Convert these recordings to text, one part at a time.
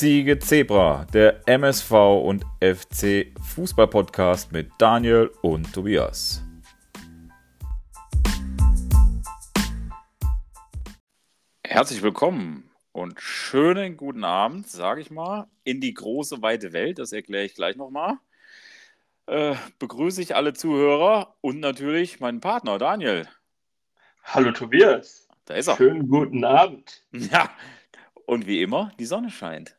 Ziege Zebra, der MSV und FC Fußball-Podcast mit Daniel und Tobias. Herzlich willkommen und schönen guten Abend, sage ich mal, in die große, weite Welt. Das erkläre ich gleich nochmal. Äh, begrüße ich alle Zuhörer und natürlich meinen Partner Daniel. Hallo Tobias. Da ist er. Schönen guten Abend. Ja, und wie immer, die Sonne scheint.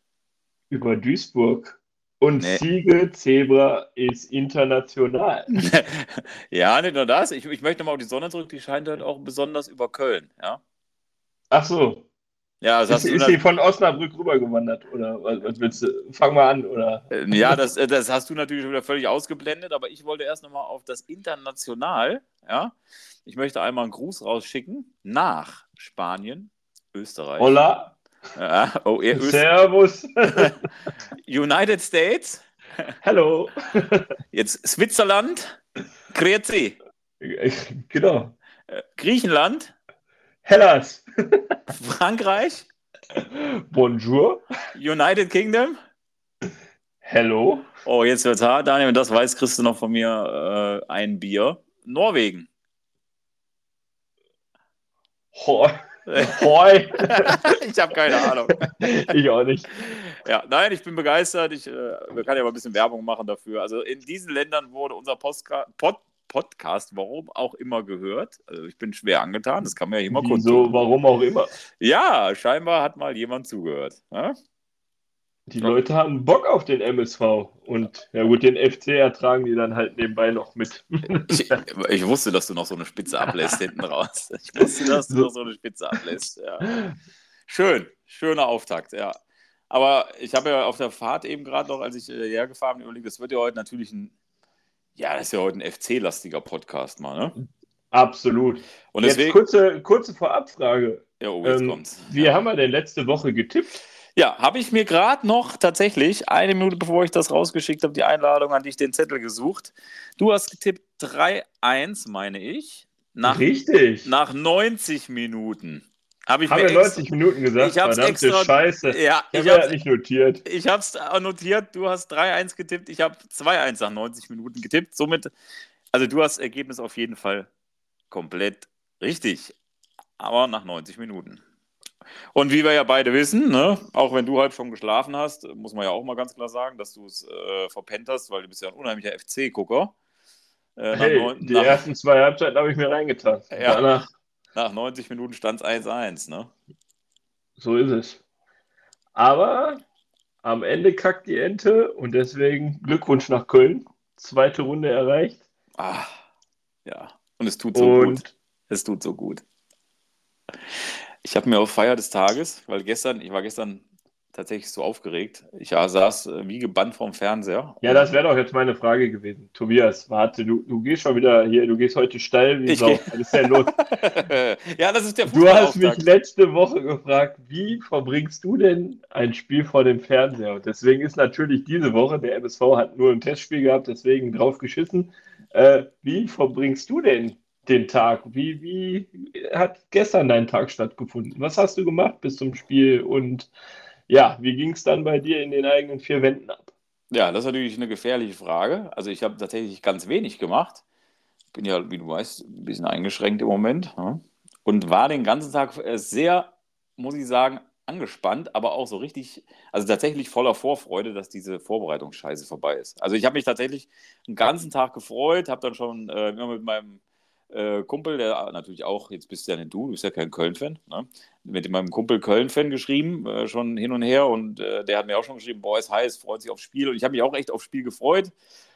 Über Duisburg. Und Nee. Ziege Zebra ist international. ja, nicht nur das. Ich, ich möchte mal auf die Sonne zurück. Die scheint halt auch besonders über Köln. Ja, Ach so. ja das Ist, ist sie von Osnabrück rübergewandert? Oder was, willst du? Fang mal an, oder? Äh, Ja, das, äh, das hast du natürlich wieder völlig ausgeblendet, aber ich wollte erst nochmal auf das International. Ja, ich möchte einmal einen Gruß rausschicken nach Spanien, Österreich. Hola. Ja, oh, Öst Servus. United States, Hallo. jetzt Switzerland, Grezi, genau. Griechenland, Hellas. Frankreich, Bonjour. United Kingdom. Hello. Oh, jetzt wird's hart, Daniel, wenn du das weißt, kriegst du noch von mir äh, ein Bier. Norwegen. Hoi. Hoi. ich habe keine Ahnung. ich auch nicht. Ja, nein, ich bin begeistert. Ich äh, wir können ja mal ein bisschen Werbung machen dafür. Also in diesen Ländern wurde unser Postka Pod Podcast, warum auch immer, gehört. Also ich bin schwer angetan. Das kann man ja mal kurz. Wieso, warum auch immer. Ja, scheinbar hat mal jemand zugehört. Ja? Die Leute haben Bock auf den MSV. Und ja gut, den FC ertragen die dann halt nebenbei noch mit. Ich, ich wusste, dass du noch so eine Spitze ablässt hinten raus. Ich wusste, dass du noch so eine Spitze ablässt. Ja. Schön, schöner Auftakt, ja. Aber ich habe ja auf der Fahrt eben gerade noch, als ich äh, hergefahren bin, überlegt, das wird ja heute natürlich ein, ja, das ist ja heute ein FC-lastiger Podcast mal, ne? Absolut. Und Jetzt deswegen, kurze, kurze Vorabfrage. ja, oh, jetzt Ähm, kommt's. Wie ja. haben wir denn letzte Woche getippt? Ja, habe ich mir gerade noch tatsächlich, eine Minute bevor ich das rausgeschickt habe, die Einladung an dich, den Zettel gesucht. Du hast getippt 3-1, meine ich, nach, Richtig. nach 90 Minuten. Habe ich haben mir wir extra, 90 Minuten gesagt? Ich hab's Verdammte extra- Scheiße. Ja, Ich ich habe habe nicht notiert. ich hab's notiert, du hast 3-1 getippt, ich habe 2-1 nach 90 Minuten getippt. Somit, also du hast das Ergebnis auf jeden Fall komplett richtig, aber nach 90 Minuten. Und wie wir ja beide wissen, ne, auch wenn du halb schon geschlafen hast, muss man ja auch mal ganz klar sagen, dass du es äh, verpennt hast, weil du bist ja ein unheimlicher FC-Gucker. Äh, Hey, neun- die nach, ersten zwei Halbzeiten habe ich mir reingetan. Ja. Danach, nach 90 Minuten stand es 1-1. Ne? so ist es. Aber am Ende kackt die Ente und deswegen Glückwunsch nach Köln. Zweite Runde erreicht. Ah, ja. Und es tut so gut. Und Es tut so gut. Ich habe mir auf Feier des Tages, weil gestern, ich war gestern tatsächlich so aufgeregt. Ich ja, saß äh, wie gebannt vorm Fernseher. ja, das wäre doch jetzt meine Frage gewesen. Tobias, warte, du, du gehst schon wieder hier, du gehst heute steil wie Ich Sau. Was ist denn los? ja, das ist der Du hast mich letzte Woche gefragt, wie verbringst du denn ein Spiel vor dem Fernseher? Und deswegen ist natürlich diese Woche, der MSV hat nur ein Testspiel gehabt, deswegen drauf geschissen. Äh, wie verbringst du denn den Tag? Wie, wie hat gestern dein Tag stattgefunden? Was hast du gemacht bis zum Spiel? Und ja, wie ging es dann bei dir in den eigenen vier Wänden ab? Ja, das ist natürlich eine gefährliche Frage. Also ich habe tatsächlich ganz wenig gemacht. Bin ja, wie du weißt, ein bisschen eingeschränkt im Moment. Ja? Und war den ganzen Tag sehr, muss ich sagen, angespannt, aber auch so richtig, also tatsächlich voller Vorfreude, dass diese Vorbereitungsscheiße vorbei ist. Also ich habe mich tatsächlich den ganzen Tag gefreut, habe dann schon äh, immer mit meinem äh, Kumpel, der natürlich auch, jetzt bist du ja nicht du, du bist ja kein Köln-Fan, ne? mit meinem Kumpel Köln-Fan geschrieben, äh, schon hin und her und äh, der hat mir auch schon geschrieben, boah, ist heiß, freut sich aufs Spiel und ich habe mich auch echt aufs Spiel gefreut.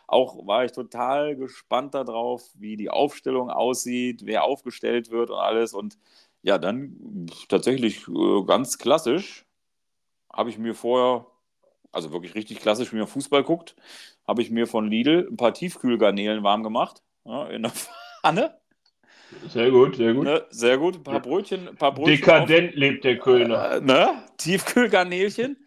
Auch war ich total gespannt darauf, wie die Aufstellung aussieht, wer aufgestellt wird und alles und ja, dann tatsächlich äh, ganz klassisch habe ich mir vorher, also wirklich richtig klassisch, wie man Fußball guckt, habe ich mir von Lidl ein paar Tiefkühlgarnelen warm gemacht, ja, in der Pfanne. Sehr gut, sehr gut. Ne, sehr gut, ein paar Brötchen, ein paar Brötchen Dekadent lebt der auf, Kölner. äh, ne, Tiefkühlgarnelchen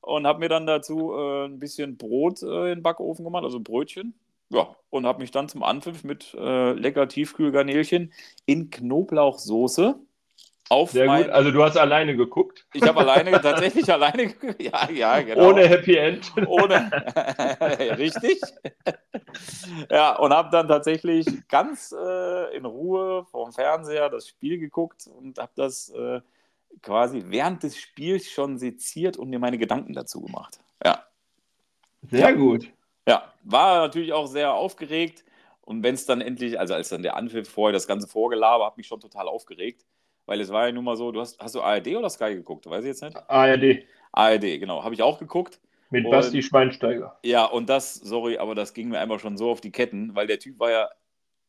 und habe mir dann dazu äh, ein bisschen Brot äh, in den Backofen gemacht, also Brötchen. Ja, und habe mich dann zum Anpfiff mit äh, lecker Tiefkühlgarnelchen in Knoblauchsoße auf Sehr mein, gut. Also du hast alleine geguckt. Ich habe alleine, tatsächlich alleine, ge- ja, ja, genau. Ohne Happy End. Ohne. Richtig. ja, und habe dann tatsächlich ganz äh, in Ruhe vorm Fernseher das Spiel geguckt und habe das äh, quasi während des Spiels schon seziert und mir meine Gedanken dazu gemacht. Ja. Sehr Ja. gut. Ja, war natürlich auch sehr aufgeregt. Und wenn es dann endlich, also als dann der Anpfiff vorher, das ganze Vorgelaber, hat mich schon total aufgeregt. Weil es war ja nun mal so, du hast, hast du ARD oder Sky geguckt? Weiß ich jetzt nicht. ARD ARD, genau. Habe ich auch geguckt. mit Und- Basti Schweinsteiger. Ja, und das, sorry, aber das ging mir einfach schon so auf die Ketten, weil der Typ war ja,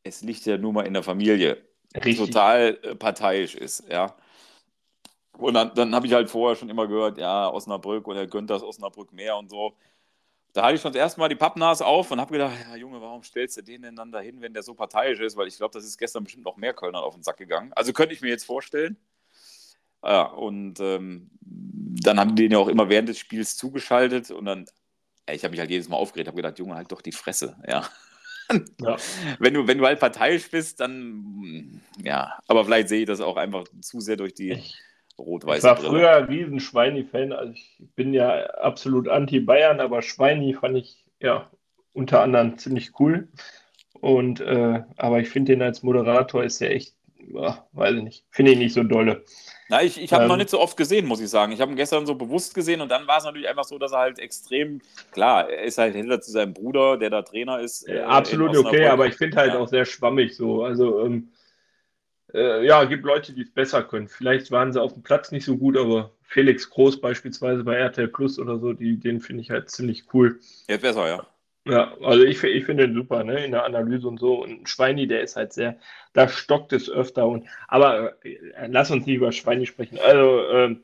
es liegt ja nur mal in der Familie, Richtig. total äh, parteiisch ist, ja. Und dann, dann habe ich halt vorher schon immer gehört, ja, Osnabrück oder gönnt das Osnabrück mehr und so. Da hatte ich schon das erste Mal die Pappnase auf und habe gedacht, ja Junge, warum stellst du den denn dann dahin, wenn der so parteiisch ist? Weil ich glaube, das ist gestern bestimmt noch mehr Kölner auf den Sack gegangen. Also könnte ich mir jetzt vorstellen. Ja, und ähm, dann haben die den ja auch immer während des Spiels zugeschaltet und dann, ey, ich habe mich halt jedes Mal aufgeregt, habe gedacht, Junge, halt doch die Fresse, ja. Ja. Wenn du, wenn du halt parteiisch bist, dann, ja, aber vielleicht sehe ich das auch einfach zu sehr durch die Ich, rot-weiße ich war Brille. früher ein riesen Schweini-Fan. Also ich bin ja absolut anti-Bayern, aber Schweini fand ich ja unter anderem ziemlich cool. Und äh, aber ich finde den als Moderator ist der echt, ja, weiß ich nicht, finde ich nicht so dolle. Na, ich ich habe ihn Ähm, noch nicht so oft gesehen, muss ich sagen. Ich habe ihn gestern so bewusst gesehen und dann war es natürlich einfach so, dass er halt extrem, klar, er ist halt hinter zu seinem Bruder, der da Trainer ist. Äh, absolut okay, aber ich finde halt Ja. auch sehr schwammig so. Also ähm, äh, ja, gibt Leute, die es besser können. Vielleicht waren sie auf dem Platz nicht so gut, aber Felix Groß beispielsweise bei RTL Plus oder so, die, den finde ich halt ziemlich cool. Jetzt besser, ja. Ja, also ich, ich finde den super, ne, in der Analyse und so. Und Schweini, der ist halt sehr, da stockt es öfter. Und, aber äh, lass uns nicht über Schweini sprechen. Also ähm,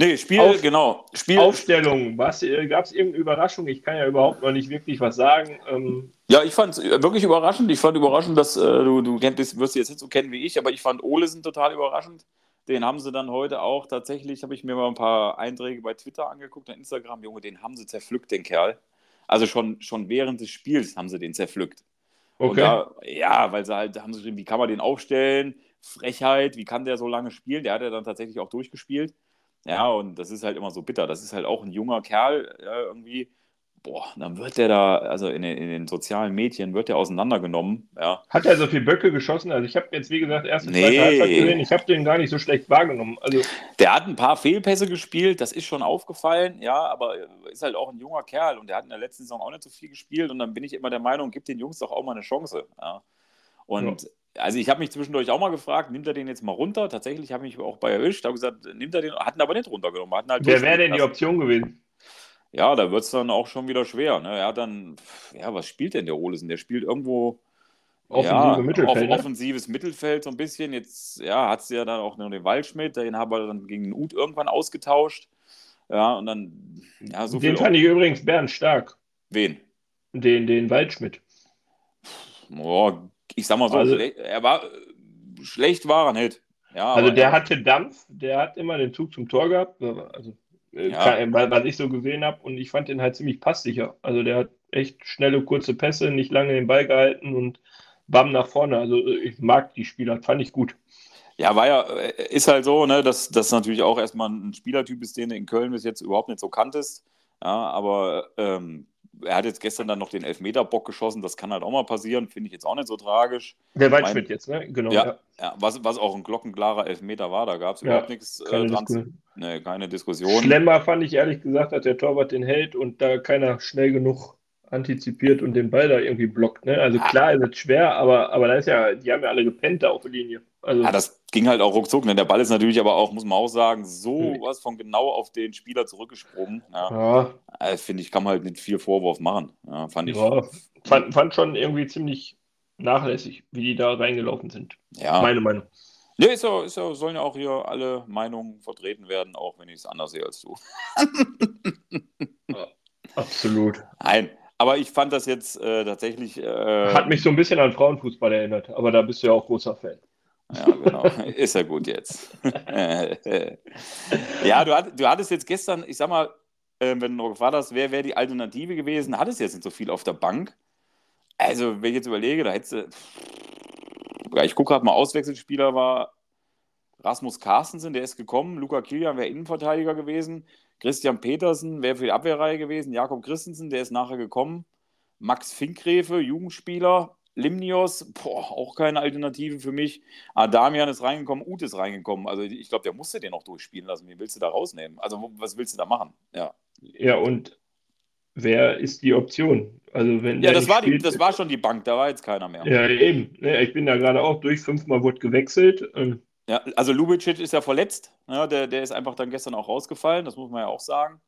Nee, Spiel, Auf- genau. Spiel, Aufstellung, was, äh, gab es irgendeine Überraschung? Ich kann ja überhaupt noch nicht wirklich was sagen. Ähm, Ja, ich fand es wirklich überraschend. Ich fand überraschend, dass äh, du, du kennt, wirst jetzt nicht so kennen wie ich, aber ich fand Olesen total überraschend. Den haben sie dann heute auch tatsächlich, habe ich mir mal ein paar Einträge bei Twitter angeguckt und Instagram. Junge, den haben sie zerpflückt, den Kerl. Also schon, schon während des Spiels haben sie den zerpflückt. Okay. da, ja, weil sie halt, haben sie geschrieben, wie kann man den aufstellen? Frechheit, wie kann der so lange spielen? Der hat ja dann tatsächlich auch durchgespielt. Ja, und das ist halt immer so bitter. Das ist halt auch ein junger Kerl, ja, irgendwie. Boah, dann wird der da, also in den, in den sozialen Medien wird der auseinandergenommen. Ja, Hat er so viele Böcke geschossen? Also ich habe jetzt, wie gesagt, erste, Nee. zweite Halbzeit gesehen. Ich habe den gar nicht so schlecht wahrgenommen. Also der hat ein paar Fehlpässe gespielt, das ist schon aufgefallen, ja, aber ist halt auch ein junger Kerl und der hat in der letzten Saison auch nicht so viel gespielt und dann bin ich immer der Meinung, gib den Jungs doch auch mal eine Chance. Ja. Und also ich habe mich zwischendurch auch mal gefragt, nimmt er den jetzt mal runter? Tatsächlich habe ich mich auch bei erwischt, habe gesagt, nimmt er den, hat ihn aber nicht runtergenommen. Hat ihn halt wer wäre denn die Option gewesen? Ja, da wird es dann auch schon wieder schwer. Ne? Er hat dann, ja, was spielt denn der Olesen? Der spielt irgendwo Offensive ja, Mittelfeld, ne? offensives Mittelfeld so ein bisschen. Jetzt ja, hat sie ja dann auch noch den Waldschmidt, den haben wir dann gegen den Uth irgendwann ausgetauscht. Ja, und dann, ja, so den fand ich übrigens Bernd stark. Wen? Den, den Waldschmidt. Boah, ich sag mal so, Also- er war schlecht war er nicht. Ja, Also der er- hatte Dampf, der hat immer den Zug zum Tor gehabt. Also äh, Ja. was ich so gesehen habe und ich fand den halt ziemlich passsicher. Also der hat echt schnelle, kurze Pässe, nicht lange den Ball gehalten und bam nach vorne. Also äh, ich mag die Spieler, fand ich gut. Ja, war ja, äh, ist halt so, ne, dass das natürlich auch erstmal ein Spielertyp ist, den du in Köln bis jetzt überhaupt nicht so kanntest. Ja, aber ähm, er hat jetzt gestern dann noch den Elfmeter-Bock geschossen, das kann halt auch mal passieren, finde ich jetzt auch nicht so tragisch. Der Waldschmidt jetzt, ne? Genau. Ja. Ja, was, was auch ein glockenklarer Elfmeter war, da gab es Ja, überhaupt nichts äh, Keine dran. Diskussion. Nee, keine Diskussion. Schlemmer fand ich ehrlich gesagt, dass der Torwart den hält und da keiner schnell genug antizipiert und den Ball da irgendwie blockt. Ne? Also Ah. klar ist es schwer, aber, aber da ist ja, die haben ja alle gepennt da auf der Linie. Also Ja, das ging halt auch ruckzuck. Ne? Der Ball ist natürlich aber auch, muss man auch sagen, so Mhm. was von genau auf den Spieler zurückgesprungen. Ja. ja, Äh, Finde ich, kann man halt nicht viel Vorwurf machen. Ja, fand ich. Ja. fand, fand schon irgendwie ziemlich nachlässig, wie die da reingelaufen sind. Ja, Meine Meinung. ja ist ja, ist ja, sollen ja auch hier alle Meinungen vertreten werden, auch wenn ich es anders sehe als du. Absolut. Nein, aber ich fand das jetzt äh, tatsächlich. Äh, Hat mich so ein bisschen an Frauenfußball erinnert, aber da bist du ja auch großer Fan. Ja, genau. Ist ja gut jetzt. ja, du, hat, du hattest jetzt gestern, ich sag mal, äh, wenn du noch gefragt hast, wer wäre die Alternative gewesen, hattest jetzt nicht so viel auf der Bank. Also, wenn ich jetzt überlege, da hättest du. Ja, ich gucke gerade mal, Auswechselspieler war Rasmus Carstensen, der ist gekommen. Luca Kilian wäre Innenverteidiger gewesen. Christian Petersen wäre für die Abwehrreihe gewesen. Jakob Christensen, der ist nachher gekommen. Max Finkgräfe, Jugendspieler. Limnios, boah, auch keine Alternative für mich. Adamian ist reingekommen, Ut ist reingekommen. Also ich glaube, der musste den noch durchspielen lassen. Wie willst du da rausnehmen? Also was willst du da machen? Ja. Ja, und wer ist die Option? Also wenn ja, das war, spielt, die, das war schon die Bank, da war jetzt keiner mehr. Ja, eben. Ich bin da gerade auch durch, fünfmal wurde gewechselt. Ja, also Lubicic ist ja verletzt. Ja, der, der ist einfach dann gestern auch rausgefallen, das muss man ja auch sagen.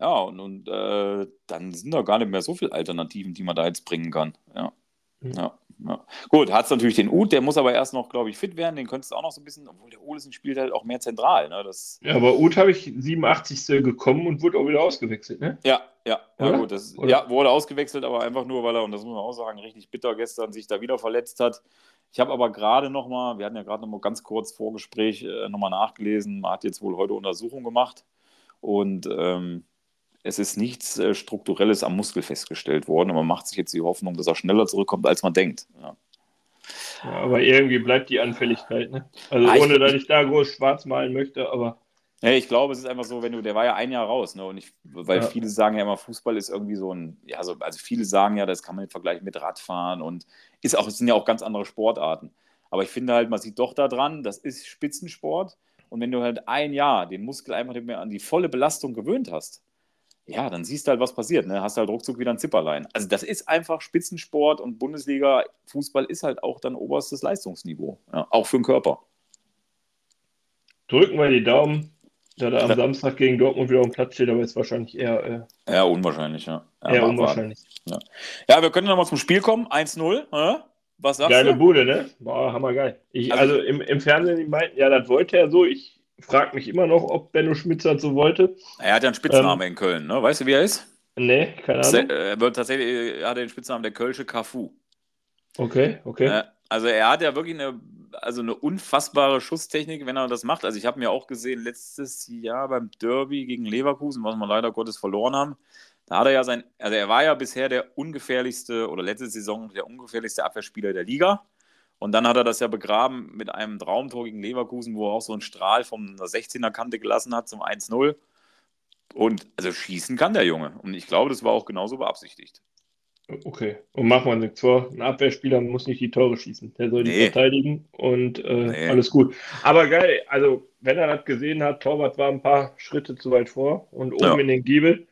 Ja, und, und äh, dann sind da gar nicht mehr so viele Alternativen, die man da jetzt bringen kann. Ja. Mhm. ja. Ja. Gut, hat es natürlich den Uth, der muss aber erst noch, glaube ich, fit werden. Den könntest du auch noch so ein bisschen, obwohl der Olesen spielt halt auch mehr zentral. Ne? Das, ja, aber Uth habe ich 87. gekommen und wurde auch wieder ausgewechselt, ne? Ja, ja, ja gut. Das, ja, wurde ausgewechselt, aber einfach nur, weil er, und das muss man auch sagen, richtig bitter gestern sich da wieder verletzt hat. Ich habe aber gerade noch mal, wir hatten ja gerade noch mal ganz kurz Vorgespräch äh, noch mal nachgelesen, man hat jetzt wohl heute Untersuchung gemacht und ähm, es ist nichts äh, Strukturelles am Muskel festgestellt worden und man macht sich jetzt die Hoffnung, dass er schneller zurückkommt, als man denkt. Ja. Ja, aber irgendwie bleibt die Anfälligkeit, ne? Also ah, ohne, dass ich da groß schwarz malen möchte, aber. Ja, ich glaube, es ist einfach so, wenn du, der war ja ein Jahr raus, ne? Und ich, weil ja. viele sagen ja immer, Fußball ist irgendwie so ein, ja, so, also viele sagen ja, das kann man nicht vergleichen mit Radfahren und ist auch, es sind ja auch ganz andere Sportarten. Aber ich finde halt, man sieht doch daran, das ist Spitzensport. Und wenn du halt ein Jahr den Muskel einfach nicht mehr an die volle Belastung gewöhnt hast, ja, dann siehst du halt, was passiert. Ne? Hast halt ruckzuck wieder ein Zipperlein. Also das ist einfach Spitzensport und Bundesliga, Fußball ist halt auch dann oberstes Leistungsniveau. Ja, auch für den Körper. Drücken wir die Daumen, da er am. Samstag gegen Dortmund wieder am Platz steht, aber ist wahrscheinlich eher. Äh, ja, unwahrscheinlich, ja. ja eher unwahrscheinlich. Ja. ja, wir können nochmal zum Spiel kommen. 1-0. Was sagst Geile du? Bude, ne? Boah, hammergeil. Ich, also, also im, im Fernsehen, die meinten, ja, das wollte er so. Ich frage mich immer noch, ob Benno Schmitz das so wollte. Er hat ja einen Spitznamen ähm, in Köln, ne? Weißt du, wie er ist? Nee, keine Ahnung. Er wird tatsächlich, er hat den Spitznamen der Kölsche Cafu. Okay, okay. Äh, also er hat ja wirklich eine, also eine unfassbare Schusstechnik, wenn er das macht. Also ich habe mir auch gesehen, letztes Jahr beim Derby gegen Leverkusen, was wir leider Gottes verloren haben, da hat er ja sein, also er war ja bisher der ungefährlichste oder letzte Saison der ungefährlichste Abwehrspieler der Liga. Und dann hat er das ja begraben mit einem Traumtor gegen Leverkusen, wo er auch so einen Strahl von der 16er Kante gelassen hat zum 1-0. Und also schießen kann der Junge. Und ich glaube, das war auch genauso beabsichtigt. Okay. Und machen wir nichts vor. Ein Abwehrspieler muss nicht die Tore schießen. Der soll die nee. verteidigen und äh, nee. alles gut. Aber geil, also wenn er das gesehen hat, Torwart war ein paar Schritte zu weit vor und oben ja. in den Giebel.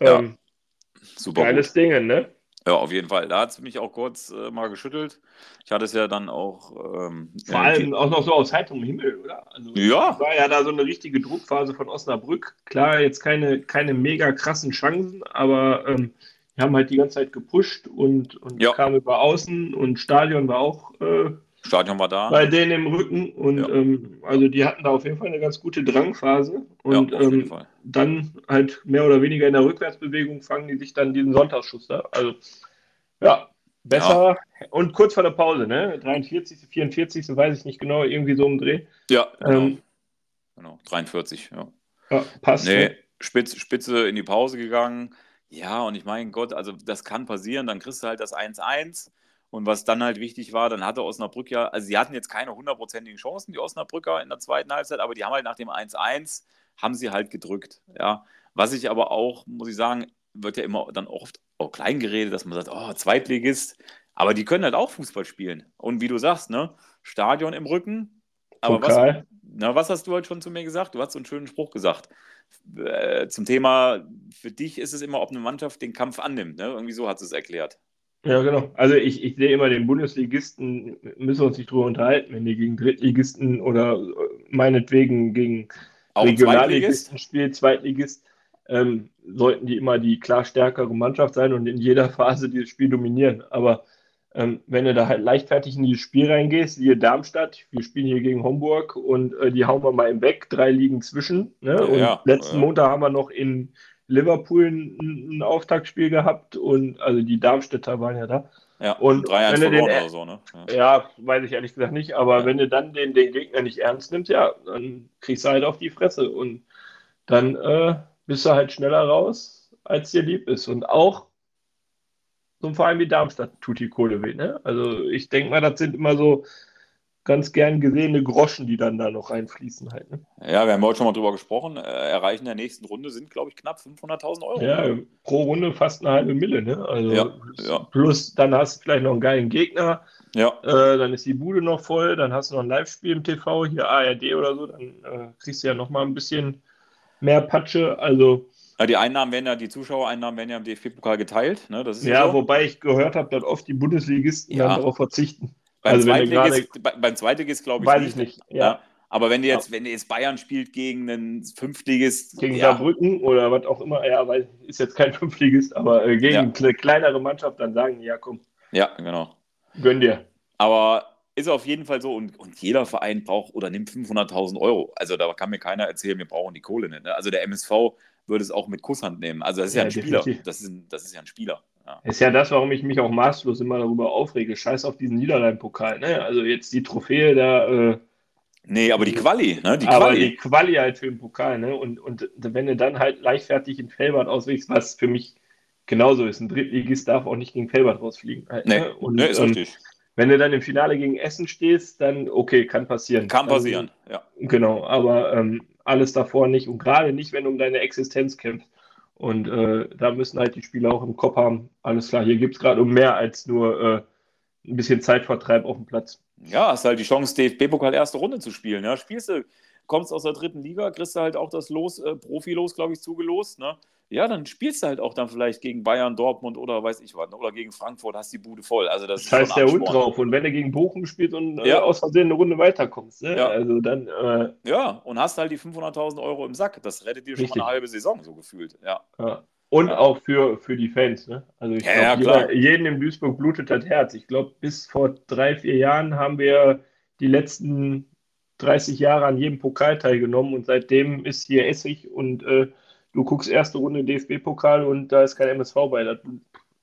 Ähm, ja. Super. Geiles gut. Ding, ne? Ja, auf jeden Fall. Da hat es mich auch kurz äh, mal geschüttelt. Ich hatte es ja dann auch. Ähm, Vor allem auch noch so aus heiterem Himmel, oder? Also, ja. War ja da so eine richtige Druckphase von Osnabrück. Klar, jetzt keine, keine mega krassen Chancen, aber ähm, wir haben halt die ganze Zeit gepusht und, und ja. kam über außen und Stadion war auch. Äh, Stadion war da. Bei denen im Rücken. Und ja. ähm, also die hatten da auf jeden Fall eine ganz gute Drangphase. Und ja, ähm, dann halt mehr oder weniger in der Rückwärtsbewegung fangen die sich dann diesen Sonntagsschuss da. Also ja, besser. Ja. Und kurz vor der Pause, ne? 43., 44., weiß ich nicht genau, irgendwie so im Dreh. Ja, genau. Ähm, genau. 43, ja. Ja, passt. Nee, ne? Spitze, Spitze in die Pause gegangen. Ja, und ich meine Gott, also das kann passieren, dann kriegst du halt das 1-1 und was dann halt wichtig war, dann hatte Osnabrück ja, also sie hatten jetzt keine hundertprozentigen Chancen, die Osnabrücker in der zweiten Halbzeit, aber die haben halt nach dem 1-1, haben sie halt gedrückt. Ja. Was ich aber auch, muss ich sagen, wird ja immer dann oft auch klein geredet, dass man sagt, oh, Zweitligist, aber die können halt auch Fußball spielen. Und wie du sagst, ne, Stadion im Rücken. Aber was, na, was hast du halt schon zu mir gesagt? Du hast so einen schönen Spruch gesagt. Äh, zum Thema, für dich ist es immer, ob eine Mannschaft den Kampf annimmt. Ne? Irgendwie so hat es erklärt. Ja, genau. Also ich, ich sehe immer den Bundesligisten, müssen wir uns nicht drüber unterhalten, wenn die gegen Drittligisten oder äh, meinetwegen gegen Auch Regionalligisten spielt, Zweitligist, ähm, sollten die immer die klar stärkere Mannschaft sein und in jeder Phase dieses Spiel dominieren. Aber ähm, wenn du da halt leichtfertig in dieses Spiel reingehst, wie Darmstadt, wir spielen hier gegen Homburg und äh, die hauen wir mal im Weg, drei Ligen zwischen. Ne? Und ja, letzten ja. Montag haben wir noch in Liverpool ein, ein Auftaktspiel gehabt und also die Darmstädter waren ja da. Ja, und wenn du den, oder so, ne? Ja. ja. weiß ich ehrlich gesagt nicht, aber ja. wenn du dann den, den Gegner nicht ernst nimmst, ja, dann kriegst du halt auf die Fresse und dann äh, bist du halt schneller raus, als dir lieb ist. Und auch so ein Verein wie Darmstadt tut die Kohle weh. Ne? Also ich denke mal, das sind immer so ganz gern gesehene Groschen, die dann da noch reinfließen halt. Ne? Ja, wir haben heute schon mal drüber gesprochen. Äh, erreichen der nächsten Runde sind, glaube ich, knapp 500.000 Euro. Ja, ne? pro Runde fast eine halbe Mille. Ne? Also Ja, ja. plus dann hast du vielleicht noch einen geilen Gegner, Ja, äh, dann ist die Bude noch voll, dann hast du noch ein Live-Spiel im TV, hier ARD oder so, dann äh, kriegst du ja noch mal ein bisschen mehr Patsche. Also die Einnahmen werden ja, die Zuschauereinnahmen werden ja im DFB-Pokal geteilt. Ne? Das ist ja, so. wobei ich gehört habe, dass oft die Bundesligisten Ja. dann darauf verzichten. Beim also du Zweitligist, bei, beim Zweitligist glaube ich Weiß nicht. ich nicht, Ja. ja. Aber wenn du jetzt, wenn du jetzt Bayern spielt gegen einen Fünftligist, Gegen ja, Saarbrücken oder was auch immer, ja, weil ist jetzt kein Fünftligist, aber äh, gegen Ja. eine kle- kleinere Mannschaft, dann sagen die, ja komm, ja, genau. gönn dir. Aber ist auf jeden Fall so und, und jeder Verein braucht oder nimmt 500.000 Euro. Also da kann mir keiner erzählen, wir brauchen die Kohle nicht. Ne? Also der MSV würde es auch mit Kusshand nehmen. Also das ist ja, Ja, ein Spieler. Das ist, ein, das ist ja ein Spieler. Ja. Ist ja das, warum ich mich auch maßlos immer darüber aufrege. Scheiß auf diesen Niederrhein-Pokal, ne? Also jetzt die Trophäe da, äh, Nee, aber die Quali, ne? Die aber Quali. die Quali halt für den Pokal, ne? Und, und wenn du dann halt leichtfertig in Felbert auswächst, was für mich genauso ist, ein Drittligist darf auch nicht gegen Felbert rausfliegen. Halt, nee, ne? Und nee, ist ähm, richtig. wenn du dann im Finale gegen Essen stehst, dann okay, kann passieren. Kann Also, passieren. Ja. Genau, aber ähm, alles davor nicht und gerade nicht, wenn du um deine Existenz kämpfst. Und äh, da müssen halt die Spieler auch im Kopf haben, alles klar, hier gibt es gerade um mehr als nur äh, ein bisschen Zeitvertreib auf dem Platz. ja, hast halt die Chance, DFB-Pokal erste Runde zu spielen. Ja? Spielst du, kommst aus der dritten Liga, kriegst du halt auch das Los, äh, Profilos, glaube ich, zugelost. Ne? Ja, dann spielst du halt auch dann vielleicht gegen Bayern, Dortmund oder weiß ich was. ne? Oder gegen Frankfurt, hast die Bude voll. Also das, Das heißt ist der schon Hund drauf. Und wenn du gegen Bochum spielst und äh, Ja. aus Versehen eine Runde weiterkommst, ne? Ja. also dann, äh, Ja, und hast halt die 500.000 Euro im Sack. Das rettet dir schon Richtig. mal eine halbe Saison, so gefühlt. Ja. ja. Und Ja. auch für, für die Fans. Ne? Also ich Ja, glaube, ja, jeden in Duisburg blutet das Herz. Ich glaube, bis vor drei, vier Jahren haben wir die letzten 30 Jahre an jedem Pokal teilgenommen und seitdem ist hier Essig und äh, du guckst erste Runde DFB-Pokal und da ist kein MSV bei. Das,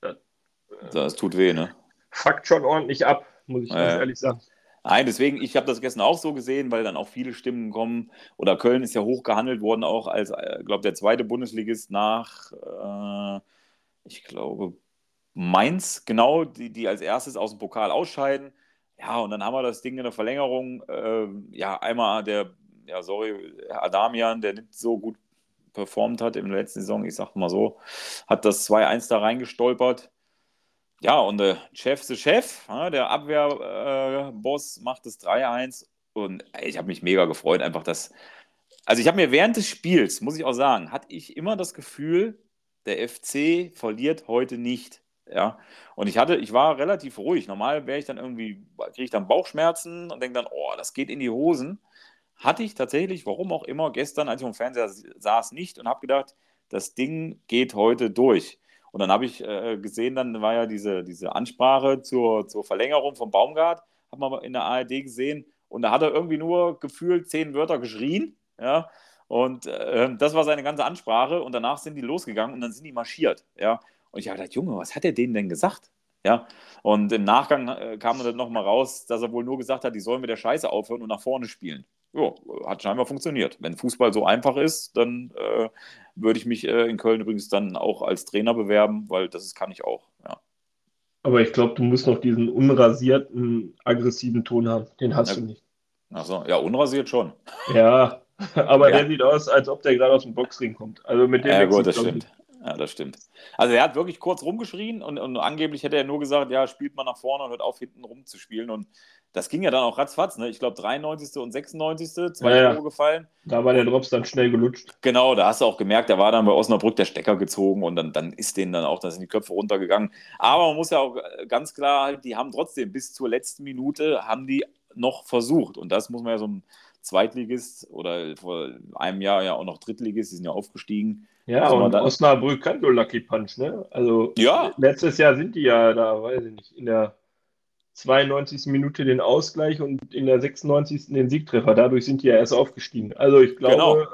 das Das tut weh, ne? fuckt schon ordentlich ab, muss ich ganz ja. ehrlich sagen. Nein, deswegen, ich habe das gestern auch so gesehen, weil dann auch viele Stimmen kommen. Oder Köln ist ja hoch gehandelt worden, auch als, glaube der zweite Bundesligist nach, äh, ich glaube, Mainz, genau, die, die als erstes aus dem Pokal ausscheiden. Ja, und dann haben wir das Ding in der Verlängerung. Äh, ja, einmal der, ja, sorry, Adamian, der nicht so gut performt hat in der letzten Saison, ich sag mal so, hat das 2-1 da reingestolpert. Ja, und der Chef ist der Chef, ja, der Abwehrboss macht das 3-1 und ich habe mich mega gefreut, einfach das. Also ich habe mir während des Spiels, muss ich auch sagen, hatte ich immer das Gefühl, der FC verliert heute nicht. Ja, und ich hatte, ich war relativ ruhig. Normal wäre ich dann irgendwie, kriege ich dann Bauchschmerzen und denke dann, oh, das geht in die Hosen. Hatte ich tatsächlich, warum auch immer, gestern, als ich am Fernseher saß, nicht und habe gedacht, das Ding geht heute durch. Und dann habe ich äh, gesehen, dann war ja diese, diese Ansprache zur, zur Verlängerung vom Baumgart, hat man in der ARD gesehen. Und da hat er irgendwie nur gefühlt zehn Wörter geschrien. Ja. Und äh, das war seine ganze Ansprache. Und danach sind die losgegangen und dann sind die marschiert. Ja. Und ich habe gedacht, Junge, was hat er denen denn gesagt? Ja. Und im Nachgang äh, kam dann nochmal raus, dass er wohl nur gesagt hat, die sollen mit der Scheiße aufhören und nach vorne spielen. Ja, hat scheinbar funktioniert. Wenn Fußball so einfach ist, dann äh, würde ich mich äh, in Köln übrigens dann auch als Trainer bewerben, weil das kann ich auch. Ja. Aber ich glaube, du musst noch diesen unrasierten, aggressiven Ton haben. Den hast Ja. du nicht. Achso, ja, unrasiert schon. Ja, aber Ja. der sieht aus, als ob der gerade aus dem Boxring kommt. Also mit dem Ja, gut, das stimmt. Ja, das stimmt. Also er hat wirklich kurz rumgeschrien und, und angeblich hätte er nur gesagt, ja, spielt mal nach vorne und hört auf, hinten rumzuspielen. Und das ging ja dann auch ratzfatz, ne? Ich glaube 93. und 96. zwei Ja. Tore gefallen. Da war der Drops dann schnell gelutscht. Genau, da hast du auch gemerkt, da war dann bei Osnabrück der Stecker gezogen und dann, dann ist denen dann auch, da sind die Köpfe runtergegangen. Aber man muss ja auch ganz klar, die haben trotzdem bis zur letzten Minute haben die noch versucht. Und das muss man ja so einem Zweitligist oder vor einem Jahr ja auch noch Drittligist, die sind ja aufgestiegen. Ja, Also und Osnabrück kann so Lucky Punch, ne? Also Ja. letztes Jahr sind die ja da, weiß ich nicht, in der 92. Minute den Ausgleich und in der 96. den Siegtreffer. Dadurch sind die ja erst aufgestiegen. Also ich glaube,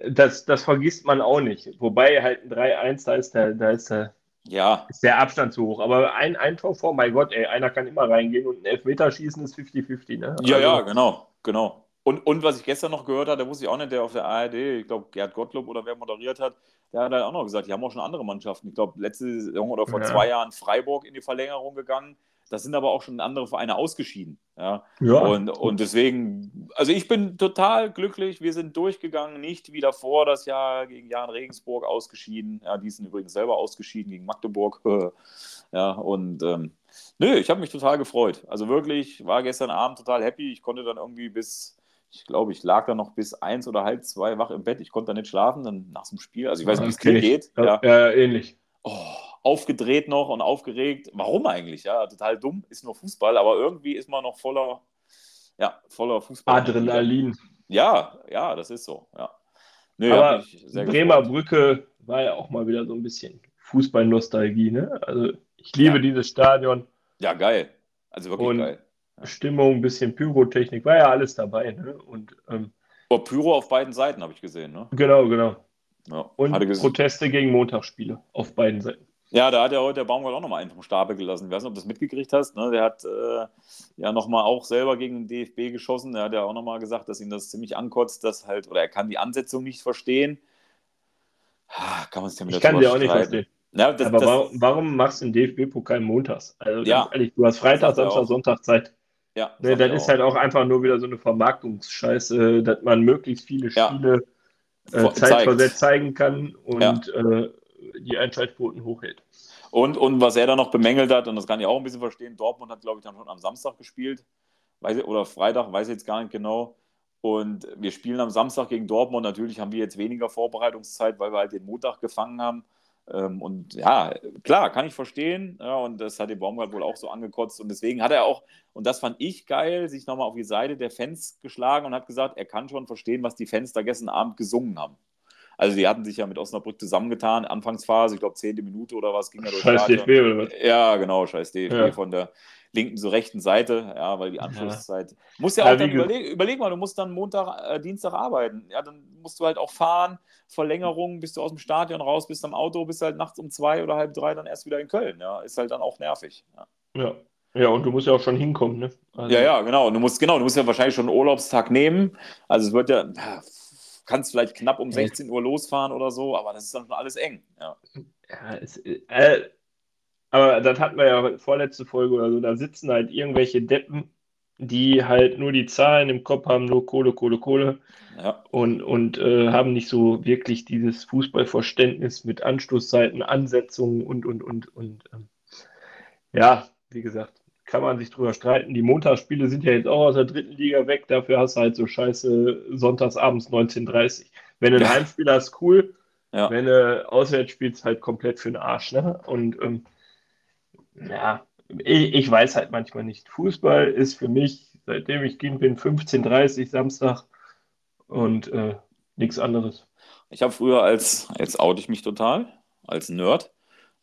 äh, das, das vergisst man auch nicht. Wobei halt ein 3-1, da ist der, da ist der, Ja, ist der Abstand zu hoch. Aber ein, ein Tor vor, mein Gott, ey, einer kann immer reingehen und ein Elfmeterschießen ist 50-50, ne? ja, Also, ja, genau, genau. Und, und was ich gestern noch gehört habe, der wusste ich auch nicht, der auf der ARD, ich glaube Gerd Gottlob oder wer moderiert hat, der hat halt auch noch gesagt, die haben auch schon andere Mannschaften. Ich glaube, letzte Saison oder vor Ja. zwei Jahren Freiburg in die Verlängerung gegangen. Da sind aber auch schon andere Vereine ausgeschieden. Ja. Ja. Und, und deswegen, also ich bin total glücklich. Wir sind durchgegangen, nicht wie davor das Jahr gegen Jan Regensburg ausgeschieden. Ja, die sind übrigens selber ausgeschieden gegen Magdeburg. ja, und ähm, nö, ich habe mich total gefreut. Also wirklich, war gestern Abend total happy. Ich konnte dann irgendwie bis, ich glaube, ich lag dann noch bis eins oder halb zwei wach im Bett. Ich konnte da nicht schlafen, dann nach dem Spiel. Also ich weiß nicht, wie es dir geht. Ja, ja, ähnlich. Oh, aufgedreht noch und aufgeregt. Warum eigentlich? Ja, total dumm, ist nur Fußball, aber irgendwie ist man noch voller, ja, voller Fußball. Adrenalin. Ja, ja, das ist so, ja. Nö, Aber Bremer gefreut. Brücke war ja auch mal wieder so ein bisschen Fußballnostalgie, ne? Also ich liebe Ja. dieses Stadion, Ja, geil. Also wirklich Und- geil. Stimmung, ein bisschen Pyrotechnik, war ja alles dabei, ne? Und ähm, Oh, Pyro auf beiden Seiten habe ich gesehen, ne? genau, genau. Ja, Und. Proteste gegen Montagsspiele auf beiden Seiten. Ja, da hat ja heute der Baumgart auch nochmal einen vom Stapel gelassen. Ich weiß nicht, ob du das mitgekriegt hast. Ne? Der hat äh, ja nochmal auch selber gegen den DFB geschossen. Der hat ja auch nochmal gesagt, dass ihn das ziemlich ankotzt, dass halt, oder er kann die Ansetzung nicht verstehen. Ah, Kann man ja wieder Ich kann sie auch nicht verstehen. Ja, das, Aber das, warum, warum machst du den DFB-Pokal montags? Also Ja. ehrlich, du hast Freitag, Samstag, auch. Sonntag Zeit. ja, Ne, das er ist auch. halt auch einfach nur wieder so eine Vermarktungsscheiße, dass man möglichst viele Ja. Spiele äh, Vor- zeitversetzt zeigen kann und Ja. äh, die Einschaltquoten hochhält. Und, und was er dann noch bemängelt hat, und das kann ich auch ein bisschen verstehen, Dortmund hat, glaube ich, dann schon am Samstag gespielt. Weiß, oder Freitag, weiß ich jetzt gar nicht genau. Und wir spielen am Samstag gegen Dortmund. Natürlich haben wir jetzt weniger Vorbereitungszeit, weil wir halt den Montag gefangen haben. Ähm, Und ja, klar, kann ich verstehen. Ja, und das hat den Baumgart wohl auch so angekotzt. Und deswegen hat er auch, und das fand ich geil, sich nochmal auf die Seite der Fans geschlagen und hat gesagt, er kann schon verstehen, was die Fans da gestern Abend gesungen haben. Also die hatten sich ja mit Osnabrück zusammengetan, Anfangsphase, ich glaube zehnte Minute oder was, ging ja durch Scheiß. DFB oder was? Ja, genau, scheiß DFB Ja. von der linken zur rechten Seite, ja, weil die Anschlusszeit. Muss ja Ja, auch wie dann überleg, überleg mal, du musst dann Montag, äh, Dienstag arbeiten. Ja, dann musst du halt auch fahren, Verlängerung, bist du aus dem Stadion raus, bist am Auto, bist halt nachts um zwei oder halb drei dann erst wieder in Köln. Ja, ist halt dann auch nervig. Ja, Ja. ja, und du musst ja auch schon hinkommen, ne? Also, ja, ja genau. Du musst, genau, du musst ja wahrscheinlich schon einen Urlaubstag nehmen. Also es wird ja, ja, kannst vielleicht knapp um 16 Uhr losfahren oder so, aber das ist dann schon alles eng. Ja. Ja, es, äh, aber das hatten wir ja vorletzte Folge oder so, da sitzen halt irgendwelche Deppen, die halt nur die Zahlen im Kopf haben, nur Kohle, Kohle, Kohle Ja. und, und äh, haben nicht so wirklich dieses Fußballverständnis mit Anstoßzeiten, Ansetzungen und, und, und, und ähm, ja, wie gesagt, kann man sich drüber streiten. Die Montagsspiele sind ja jetzt auch aus der dritten Liga weg, dafür hast du halt so scheiße sonntagsabends 19.30 Wenn du ein Ja. Heimspiel hast, cool. Ja. Wenn du auswärts spielst, halt komplett für den Arsch. Ne? Und ähm, ja, ich, ich weiß halt manchmal nicht. Fußball ist für mich, seitdem ich Kind bin, 15.30 Samstag und äh, nichts anderes. Ich habe früher als, jetzt oute ich mich total, als Nerd,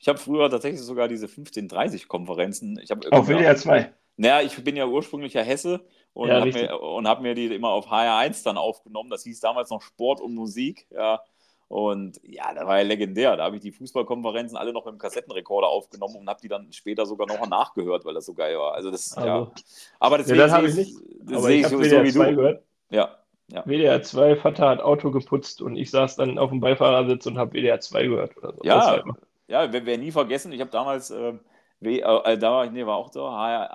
ich habe früher tatsächlich sogar diese 1530-Konferenzen. Ich habe Auf WDR 2. Naja, ich bin ja ursprünglicher Hesse und Ja, habe mir, und hab mir die immer auf HR1 dann aufgenommen. Das hieß damals noch Sport und Musik. Ja. Und ja, das war ja legendär. Da habe ich die Fußballkonferenzen alle noch mit dem Kassettenrekorder aufgenommen und habe die dann später sogar noch nachgehört, weil das so geil war. Also das, ja. Also, Aber deswegen das hab sehe ich ich, das aber sehe ich ich habe so, WDR wie 2 du. gehört. Ja, WDR 2, Vater hat Auto geputzt und ich saß dann auf dem Beifahrersitz und habe WDR 2 gehört. Oder so. Ja, Das Ja, wir werden nie vergessen, ich habe damals, äh, W- äh, da war ich, nee, war auch da,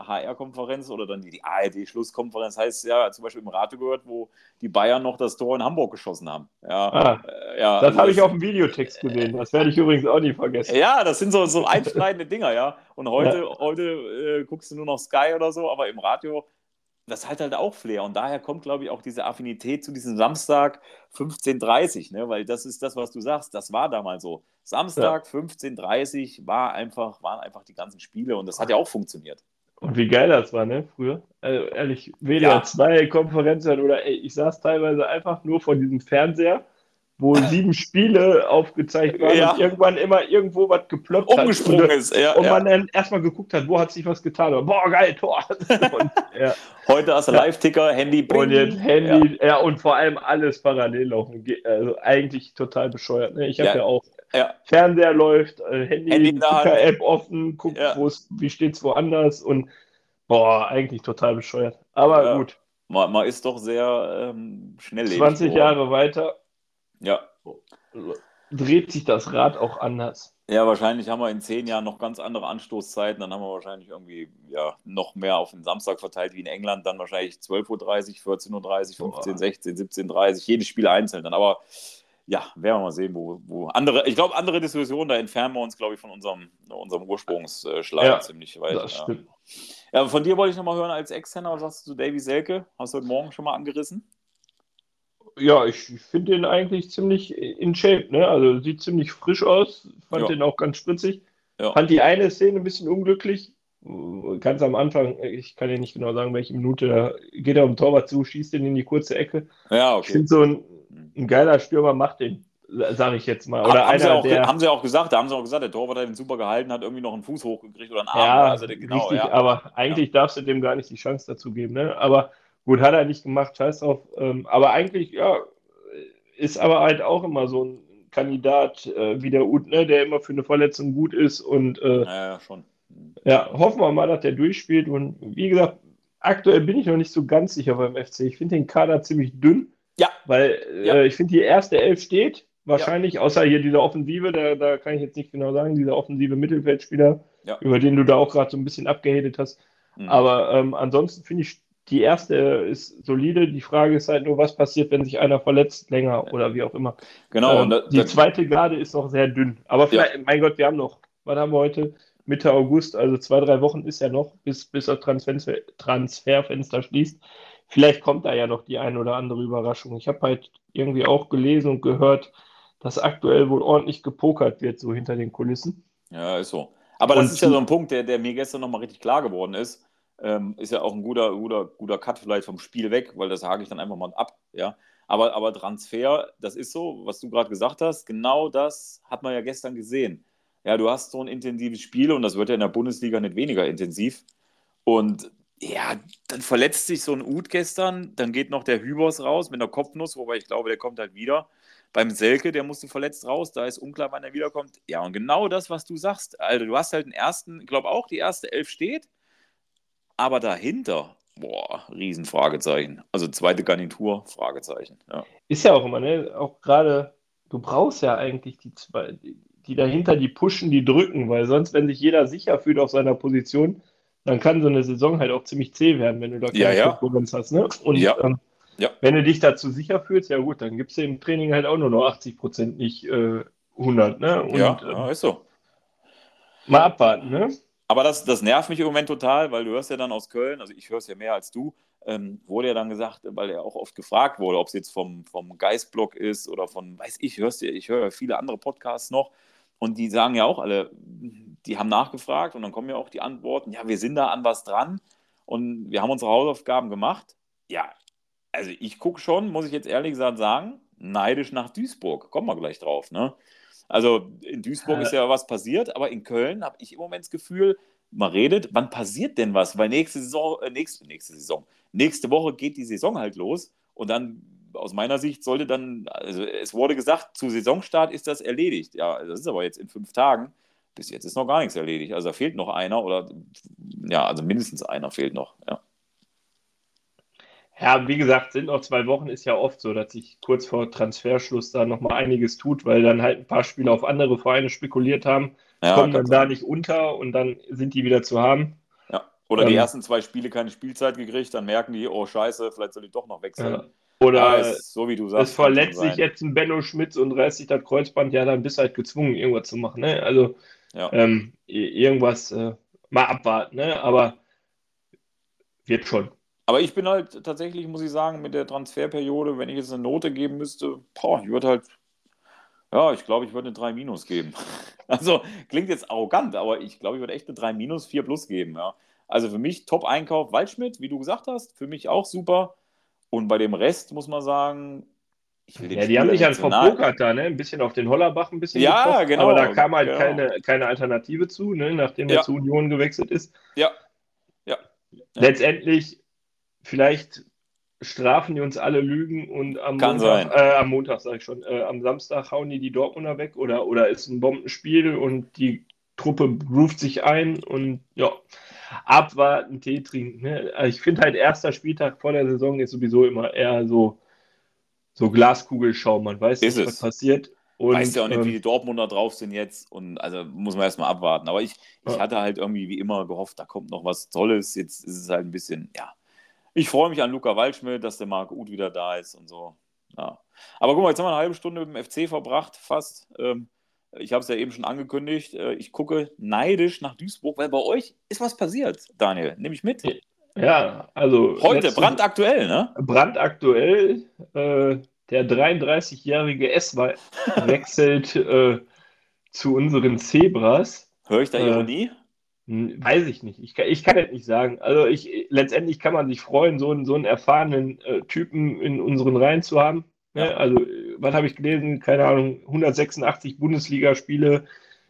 HR-Konferenz oder dann die, die ARD-Schlusskonferenz, heißt ja zum Beispiel im Radio gehört, wo die Bayern noch das Tor in Hamburg geschossen haben. Ja, Ah, äh, ja, das habe ich auf dem Videotext gesehen. Das werde ich übrigens auch nie vergessen. Ja, das sind so, so einschneidende Dinger, ja. Und heute, heute äh, guckst du nur noch Sky oder so, aber im Radio, das hat halt auch Flair. Und daher kommt, glaube ich, auch diese Affinität zu diesem Samstag 15.30 ne? Weil das ist das, was du sagst. Das war damals so. Samstag 15.30 war einfach, waren einfach die ganzen Spiele und das hat ja auch funktioniert. Und wie geil das war, ne, früher. Also ehrlich, WDR Ja. 2 Konferenzen oder ey, ich saß teilweise einfach nur vor diesem Fernseher, wo sieben Spiele aufgezeigt waren Ja. und irgendwann immer irgendwo was geploppt hat. Umgesprungen Und, ist. Ja, und ja. man dann erstmal geguckt hat, wo hat sich was getan. Und, boah, geil, Tor. und, ja. Heute hast du. Live-Ticker, Handy, und bling. jetzt Handy, ja. und vor allem alles parallel laufen. Also eigentlich total bescheuert. Ne? Ich habe Ja. auch. Fernseher läuft, äh, Handy, Handy. Ticker-App offen, guckt, wie steht's woanders und boah, eigentlich total bescheuert. Aber gut, Man, man ist doch sehr ähm, schnelllebig. 20 geworden. Jahre weiter Ja, dreht sich das Rad auch anders. Ja, wahrscheinlich haben wir in zehn Jahren noch ganz andere Anstoßzeiten. Dann haben wir wahrscheinlich irgendwie ja, noch mehr auf den Samstag verteilt wie in England. Dann wahrscheinlich 12.30 Uhr, 14.30 Uhr, 15, Boah. 16, 17.30 Uhr. Jedes Spiel einzeln dann. Aber ja, werden wir mal sehen, wo, wo andere, ich glaube, andere Diskussionen, da entfernen wir uns, glaube ich, von unserem, unserem Ursprungsschlag ja, ziemlich weit. Das stimmt. Ja. ja, von dir wollte ich nochmal hören als Externer, was sagst du zu Davy Selke? Hast du heute Morgen schon mal angerissen? Ja, ich finde den eigentlich ziemlich in Shape, ne? Also sieht ziemlich frisch aus, fand ja. den auch ganz spritzig. Ja. Fand die eine Szene ein bisschen unglücklich. Ganz am Anfang, ich kann ja nicht genau sagen, welche Minute, da geht er um Torwart zu, schießt den in die kurze Ecke. Ja, okay. Ich finde so ein, ein geiler Stürmer macht den, sage ich jetzt mal. Oder haben, einer, sie auch, der, haben sie auch gesagt, da haben sie auch gesagt, der Torwart hat ihn super gehalten, hat irgendwie noch einen Fuß hochgekriegt oder einen Arm. Ja, also der, genau, richtig, ja. aber eigentlich ja. darfst du dem gar nicht die Chance dazu geben. Ne? Aber gut, hat er nicht gemacht, scheiß drauf. Ähm, aber eigentlich, ja, ist aber halt auch immer so ein Kandidat äh, wie der Ut, ne, der immer für eine Verletzung gut ist und äh, ja, schon. Ja, hoffen wir mal, dass der durchspielt und wie gesagt, aktuell bin ich noch nicht so ganz sicher beim FC. Ich finde den Kader ziemlich dünn. Ja. Weil ja. Äh, ich finde, die erste Elf steht wahrscheinlich, ja. außer hier dieser Offensive, da, da kann ich jetzt nicht genau sagen, dieser offensive Mittelfeldspieler, ja. über den du da auch gerade so ein bisschen abgehatet hast. Mhm. Aber ähm, ansonsten finde ich, die erste ist solide. Die Frage ist halt nur, was passiert, wenn sich einer verletzt länger oder wie auch immer. Genau. Ähm, da, die zweite Garde ist noch sehr dünn. Aber vielleicht, mein Gott, wir haben noch, was haben wir heute? Mitte August, also zwei, drei Wochen ist ja noch, bis, bis das Transfer, Transferfenster schließt. Vielleicht kommt da ja noch die eine oder andere Überraschung. Ich habe halt irgendwie auch gelesen und gehört, dass aktuell wohl ordentlich gepokert wird, so hinter den Kulissen. Ja, ist so. Aber das ist ja so ein Punkt, der, der mir gestern nochmal richtig klar geworden ist. Ähm, ist ja auch ein guter, guter, guter Cut vielleicht vom Spiel weg, weil das hake ich dann einfach mal ab. Ja. Aber, aber Transfer, das ist so, was du gerade gesagt hast, genau das hat man ja gestern gesehen. Ja, du hast so ein intensives Spiel und das wird ja in der Bundesliga nicht weniger intensiv. Und ja, dann verletzt sich so ein Ut gestern, dann geht noch der Hübers raus mit einer Kopfnuss, wobei ich glaube, der kommt halt wieder. Beim Selke, der musste verletzt raus, da ist unklar, wann er wiederkommt. Ja, und genau das, was du sagst, Alter, du hast halt den ersten, ich glaube auch, die erste Elf steht, aber dahinter, boah, Riesenfragezeichen. Also zweite Garnitur, Fragezeichen. Ja. Ist ja auch immer, ne? Auch gerade, du brauchst ja eigentlich die zwei, die dahinter, die pushen, die drücken, weil sonst, wenn sich jeder sicher fühlt auf seiner Position, dann kann so eine Saison halt auch ziemlich zäh werden, wenn du da keine ja, ja. Konkurrenz hast. Ne? Und ja. Ähm, ja. wenn du dich dazu sicher fühlst, ja gut, dann gibst du im Training halt auch nur noch 80 Prozent, nicht äh, 100. Ne? Und, ja, ähm, ja, ist so. Mal abwarten, ne? Aber das, das nervt mich im Moment total, weil du hörst ja dann aus Köln, also ich höre es ja mehr als du, ähm, wurde ja dann gesagt, weil er auch oft gefragt wurde, ob es jetzt vom, vom Geistblock ist oder von, weiß ich, hörst ja, ich höre ja viele andere Podcasts noch und die sagen ja auch alle, die haben nachgefragt und dann kommen ja auch die Antworten, ja, wir sind da an was dran und wir haben unsere Hausaufgaben gemacht. Ja, also ich gucke schon, muss ich jetzt ehrlich gesagt sagen, neidisch nach Duisburg. Kommen wir gleich drauf, ne? Also in Duisburg äh. ist ja was passiert, aber in Köln habe ich im Moment das Gefühl, man redet, wann passiert denn was? Weil nächste Saison, äh, nächste, nächste Saison, nächste Woche geht die Saison halt los und dann aus meiner Sicht sollte dann, also es wurde gesagt, zu Saisonstart ist das erledigt. Ja, das ist aber jetzt in fünf Tagen. Bis jetzt ist noch gar nichts erledigt. Also da fehlt noch einer oder ja, also mindestens einer fehlt noch. Ja. Ja, wie gesagt, sind noch zwei Wochen, ist ja oft so, dass sich kurz vor Transferschluss da nochmal einiges tut, weil dann halt ein paar Spieler auf andere Vereine spekuliert haben, ja, kommen dann da nicht unter und dann sind die wieder zu haben. Ja, oder ähm, die ersten zwei Spiele keine Spielzeit gekriegt, dann merken die, oh Scheiße, vielleicht soll ich doch noch wechseln. Ja. Oder ja, so wie du sagst. Es verletzt sich jetzt ein Benno Schmitz und reißt sich das Kreuzband, ja, dann bist du halt gezwungen, irgendwas zu machen. Ne? Also ja. ähm, irgendwas äh, mal abwarten, ne? aber wird schon. Aber ich bin halt tatsächlich, muss ich sagen, mit der Transferperiode, wenn ich jetzt eine Note geben müsste, boah, ich würde halt, ja, ich glaube, ich würde eine 3 minus geben. Also klingt jetzt arrogant, aber ich glaube, ich würde echt eine 3 minus, 4 plus geben, ja. Also für mich Top-Einkauf Waldschmidt, wie du gesagt hast, für mich auch super. Und bei dem Rest muss man sagen, ich will den Ja, die haben sich halt verpokert da, ne? Ein bisschen auf den Hollerbach ein bisschen Ja, gekocht, genau. Aber da kam halt genau. keine, keine Alternative zu, ne? nachdem er zu Union gewechselt ist. Ja. ja. Letztendlich, vielleicht strafen die uns alle Lügen und am Kann Montag, äh, am Montag sage ich schon, äh, am Samstag hauen die die Dortmunder weg oder, oder ist ein Bombenspiel und die Truppe ruft sich ein und ja, abwarten, Tee trinken. Ne? Also ich finde halt, erster Spieltag vor der Saison ist sowieso immer eher so, so Glaskugelschau. Man weiß nicht, was passiert. Und, weißt ja auch nicht, ähm, wie die Dortmunder drauf sind jetzt. Und also muss man erstmal abwarten. Aber ich, ich ja. hatte halt irgendwie wie immer gehofft, da kommt noch was Tolles. Jetzt ist es halt ein bisschen, ja. Ich freue mich an Luca Waldschmidt, dass der Marc Uth wieder da ist und so. Ja. Aber guck mal, jetzt haben wir eine halbe Stunde mit dem FC verbracht, fast. Ähm, ich habe es ja eben schon angekündigt. Äh, ich gucke neidisch nach Duisburg, weil bei euch ist was passiert, Daniel. Nehme ich mit. Ja, also. Heute, brandaktuell, ne? Brandaktuell. Äh, der 33-jährige S wechselt äh, zu unseren Zebras. Höre ich da äh, Ironie? Weiß ich nicht. Ich kann, ich kann das nicht sagen. Also ich, letztendlich kann man sich freuen, so einen, so einen erfahrenen äh, Typen in unseren Reihen zu haben. Ne? Ja. Also, was habe ich gelesen? Keine Ahnung, 186 Bundesligaspiele,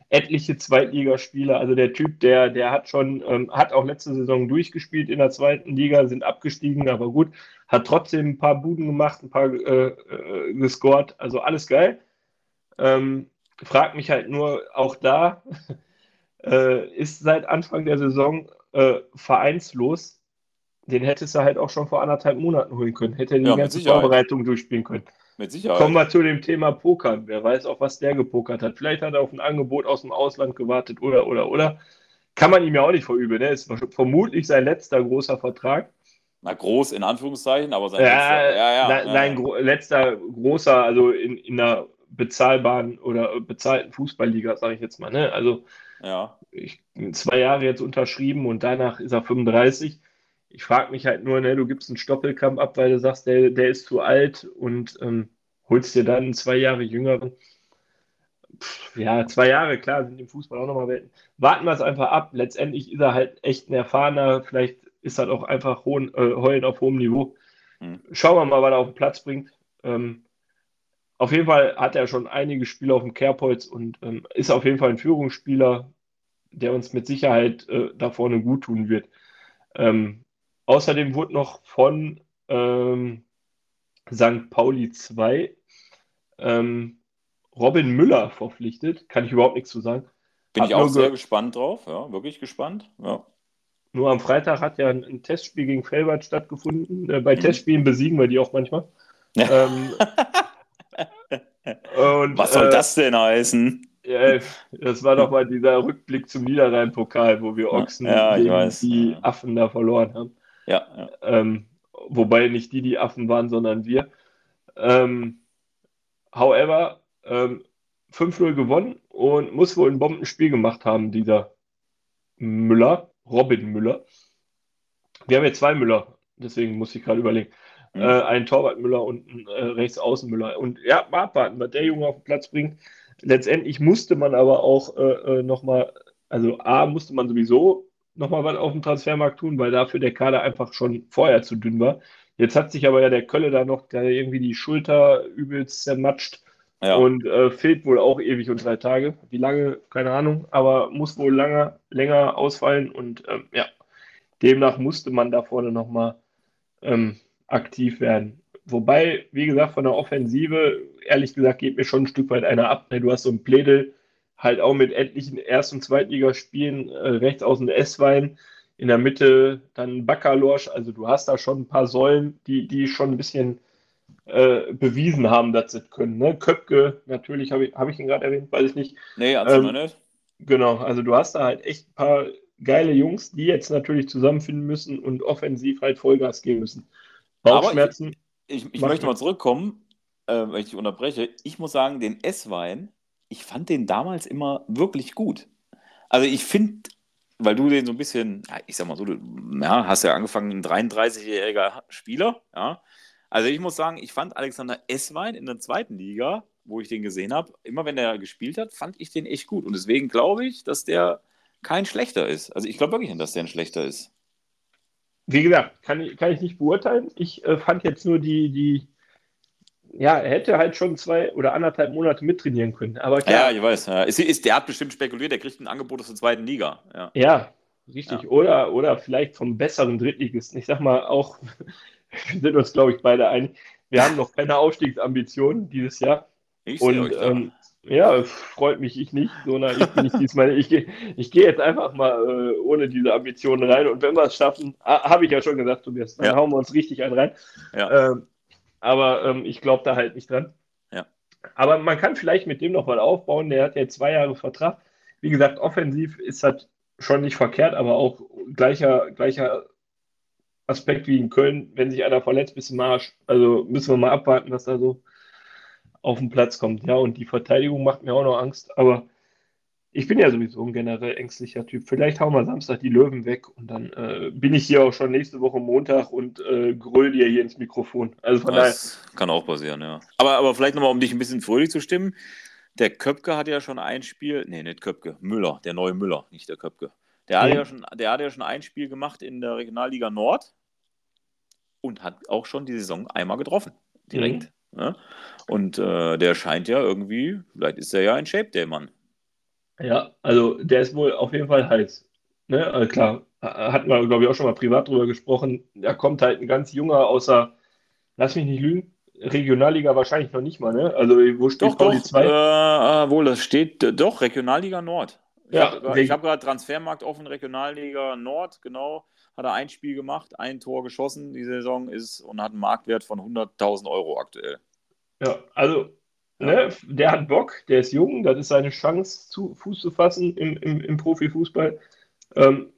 etliche Zweitligaspiele. Also der Typ, der, der hat schon, ähm, hat auch letzte Saison durchgespielt in der zweiten Liga, sind abgestiegen, aber gut, hat trotzdem ein paar Buden gemacht, ein paar äh, äh, gescored, also alles geil. Ähm, frag mich halt nur, auch da äh, ist seit Anfang der Saison äh, vereinslos. Den hättest du halt auch schon vor anderthalb Monaten holen können. Hätte er die ja, ganze Vorbereitung durchspielen können. Mit Sicherheit. Kommen wir zu dem Thema Pokern. Wer weiß auch, was der gepokert hat. Vielleicht hat er auf ein Angebot aus dem Ausland gewartet oder, oder, oder. Kann man ihm ja auch nicht verüben. Ne? Ist vermutlich sein letzter großer Vertrag. Na, groß in Anführungszeichen, aber sein ja, letzter, ja, ja, na, nein, gro letzter großer, also in, in einer bezahlbaren oder bezahlten Fußballliga, sage ich jetzt mal. Ne? Also ja. ich, zwei Jahre jetzt unterschrieben und danach ist er 35. Ich frage mich halt nur, ne, du gibst einen Stoppelkampf ab, weil du sagst, der, der ist zu alt und ähm, holst dir dann zwei Jahre jüngeren. Pff, ja, zwei Jahre, klar, sind im Fußball auch nochmal Welten. Warten wir es einfach ab. Letztendlich ist er halt echt ein erfahrener, vielleicht ist das auch einfach hohen, äh, heulen auf hohem Niveau. Hm. Schauen wir mal, was er auf den Platz bringt. Ähm, auf jeden Fall hat er schon einige Spiele auf dem Kerbholz und ähm, ist auf jeden Fall ein Führungsspieler, der uns mit Sicherheit äh, da vorne gut tun wird. Ähm, außerdem wurde noch von ähm, St. Pauli 2 ähm, Robin Müller verpflichtet. Kann ich überhaupt nichts zu sagen. Bin hat ich auch sehr gespannt drauf, ja, wirklich gespannt. Ja. Nur am Freitag hat ja ein, ein Testspiel gegen Felbert stattgefunden. Äh, bei mhm. Testspielen besiegen wir die auch manchmal. Ähm, und, Was soll äh, das denn heißen? Ja, das war doch mal dieser Rückblick zum Niederrhein-Pokal, wo wir Ochsen ja, die. Affen da verloren haben. Ja. ja. Ähm, wobei nicht die die Affen waren, sondern wir. Ähm, however, ähm, 5-0 gewonnen und muss wohl ein Bombenspiel gemacht haben, dieser Müller, Robin Müller. Wir haben jetzt zwei Müller, deswegen muss ich gerade überlegen. Mhm. Äh, ein Torwart Müller und ein äh, Rechtsaußen Müller. Und ja, mal abwarten, was der Junge auf den Platz bringt. Letztendlich musste man aber auch äh, äh nochmal, also A, musste man sowieso nochmal was auf dem Transfermarkt tun, weil dafür der Kader einfach schon vorher zu dünn war. Jetzt hat sich aber ja der Kölle da noch der irgendwie die Schulter übelst zermatscht ja. und äh, fehlt wohl auch ewig und drei Tage. Wie lange, keine Ahnung, aber muss wohl lange, länger ausfallen und ähm, ja, demnach musste man da vorne nochmal ähm, aktiv werden. Wobei, wie gesagt, von der Offensive, ehrlich gesagt, geht mir schon ein Stück weit einer ab. Du hast so ein Plädel, halt auch mit etlichen Erst- und Zweitligaspielen, äh, rechts außen S-Wein, in der Mitte dann Baccalorsch. Also du hast da schon ein paar Säulen, die, die schon ein bisschen äh, bewiesen haben, dass sie können. Ne? Köpke, natürlich, habe ich, hab ich ihn gerade erwähnt, weiß ich nicht. Nee, absolut ähm, nicht. Genau, also du hast da halt echt ein paar geile Jungs, die jetzt natürlich zusammenfinden müssen und offensiv halt Vollgas geben müssen. Bauchschmerzen. ich, ich, ich möchte mal zurückkommen, äh, wenn ich dich unterbreche. Ich muss sagen, den S-Wein, ich fand den damals immer wirklich gut. Also ich finde, weil du den so ein bisschen, ja, ich sag mal so, du ja, hast ja angefangen, ein 33-jähriger Spieler, ja. Also ich muss sagen, ich fand Alexander Esswein in der zweiten Liga, wo ich den gesehen habe, immer wenn er gespielt hat, fand ich den echt gut. Und deswegen glaube ich, dass der kein schlechter ist. Also ich glaube wirklich nicht, dass der ein schlechter ist. Wie gesagt, kann ich, kann ich nicht beurteilen. Ich äh, fand jetzt nur die, die, ja, er hätte halt schon zwei oder anderthalb Monate mittrainieren können. Aber klar, ja, ich weiß. Ja. Ist, ist, der hat bestimmt spekuliert, der kriegt ein Angebot aus der zweiten Liga. Ja, ja richtig. Ja. Oder, oder vielleicht vom besseren Drittligisten. Ich sag mal auch, wir sind uns, glaube ich, beide einig. Wir haben noch keine Aufstiegsambitionen dieses Jahr. Ich und euch ähm, ja, freut mich ich nicht, sondern ich bin nicht diesmal. Ich gehe ich geh jetzt einfach mal äh, ohne diese Ambitionen rein. Und wenn wir es schaffen, habe ich ja schon gesagt, Tobias, dann ja. hauen wir uns richtig einen rein. Ja. Ähm, aber ähm, ich glaube da halt nicht dran. Ja. Aber man kann vielleicht mit dem noch mal aufbauen. Der hat ja zwei Jahre Vertrag. Wie gesagt, offensiv ist das schon nicht verkehrt, aber auch gleicher, gleicher Aspekt wie in Köln, wenn sich einer verletzt, bis im Arsch. Also müssen wir mal abwarten, was da so auf den Platz kommt. Ja, und die Verteidigung macht mir auch noch Angst, aber ich bin ja sowieso ein generell ängstlicher Typ. Vielleicht hauen wir Samstag die Löwen weg und dann äh, bin ich hier auch schon nächste Woche Montag und äh, gröl dir hier ins Mikrofon. Also von das daher. kann auch passieren, ja. Aber, aber vielleicht nochmal, um dich ein bisschen fröhlich zu stimmen. Der Köpke hat ja schon ein Spiel, nee, nicht Köpke, Müller, der neue Müller, nicht der Köpke. Der, mhm. hat ja schon, der hat ja schon ein Spiel gemacht in der Regionalliga Nord und hat auch schon die Saison einmal getroffen. Direkt. Mhm. Ja? Und äh, der scheint ja irgendwie, vielleicht ist er ja ein Shape, der Mann. Ja, also der ist wohl auf jeden Fall heiß. Ne? Also klar, hatten wir, glaube ich, auch schon mal privat drüber gesprochen. Da kommt halt ein ganz junger außer, lass mich nicht lügen, Regionalliga wahrscheinlich noch nicht mal, ne? Also wo steht doch, Pauli 2? Äh, wohl, das steht äh, doch, Regionalliga Nord. Ich ja, habe hab gerade Transfermarkt offen, Regionalliga Nord, genau. Hat er ein Spiel gemacht, ein Tor geschossen, die Saison ist und hat einen Marktwert von 100.000 Euro aktuell. Ja, also Ne, der hat Bock, der ist jung, das ist seine Chance, zu, Fuß zu fassen im, im, im Profifußball. Ähm,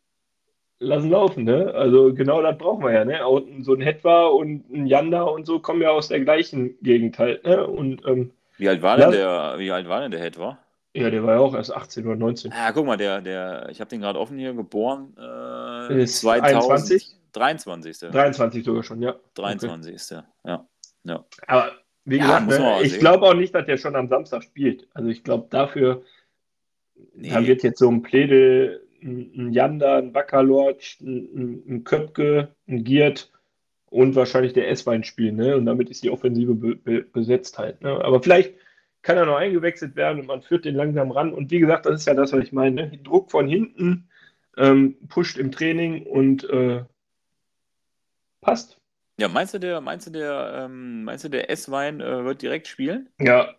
lassen laufen, ne? Also genau das brauchen wir ja, ne? Auch so ein Hetwa und ein Janda und so kommen ja aus der gleichen Gegend halt, ne? Und, ähm, wie alt war denn der, wie alt war denn der Hetwa? Ja, der war ja auch erst 18 oder 19. Ja, guck mal, der, der, ich habe den gerade offen hier, geboren äh, ist 2000, 23. 23 sogar schon, ja. 23. Okay. Ja. ja. Aber wie ja, gesagt, ne, ich glaube auch nicht, dass der schon am Samstag spielt. Also ich glaube dafür, nee. da wird jetzt so ein Pläde, ein Janda, ein Baccalorch, ein, ein Köpke, ein Giert und wahrscheinlich der S-Wein spielen. Ne? Und damit ist die Offensive be be besetzt halt. Ne? Aber vielleicht kann er noch eingewechselt werden und man führt den langsam ran. Und wie gesagt, das ist ja das, was ich meine. Ne? Druck von hinten, ähm, pusht im Training und äh, passt. Ja, meinst du, der, meinst du, der, ähm, meinst du, der S-Wein äh, wird direkt spielen? Ja.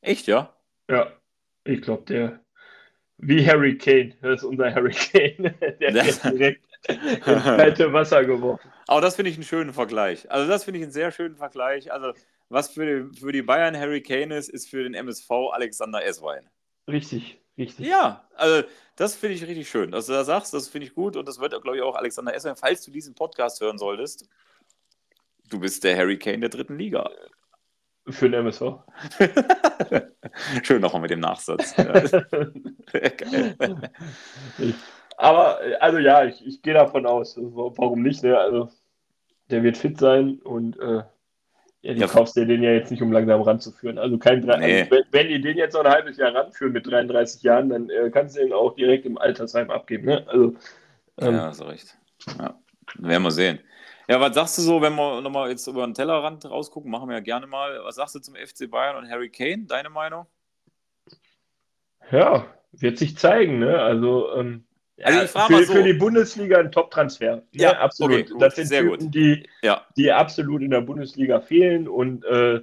Echt, ja? Ja. Ich glaube, der, wie Harry Kane, das ist unser Harry Kane, der wird direkt ins kalte Wasser geworfen. Aber das finde ich einen schönen Vergleich. Also, das finde ich einen sehr schönen Vergleich. Also, was für die, für die Bayern Harry Kane ist, ist für den MSV Alexander S-Wein. Richtig, richtig. Ja, also das finde ich richtig schön, dass du da sagst, das finde ich gut und das wird, glaube ich, auch Alexander S-Wein, falls du diesen Podcast hören solltest, Du bist der Harry Kane der dritten Liga. Für den MSV. Schön nochmal mit dem Nachsatz. Aber, also ja, ich, ich gehe davon aus. Warum nicht? Ne? Also, der wird fit sein und äh, ja, du ja, kaufst dir den ja jetzt nicht, um langsam ranzuführen. Also kein nee. also, wenn, wenn die den jetzt noch ein halbes Jahr ranführen mit 33 Jahren, dann äh, kannst du den auch direkt im Altersheim abgeben. Ne? Also, ähm, ja, so recht. Ja. Werden wir sehen. Ja, was sagst du so, wenn wir nochmal jetzt über den Tellerrand rausgucken, machen wir ja gerne mal. Was sagst du zum FC Bayern und Harry Kane? Deine Meinung? Ja, wird sich zeigen, ne? Also, ähm, also ich für, so. für, die Bundesliga ein Top-Transfer. Ja, ne? absolut. Okay, das sind Typen, die, ja. die absolut in der Bundesliga fehlen und äh,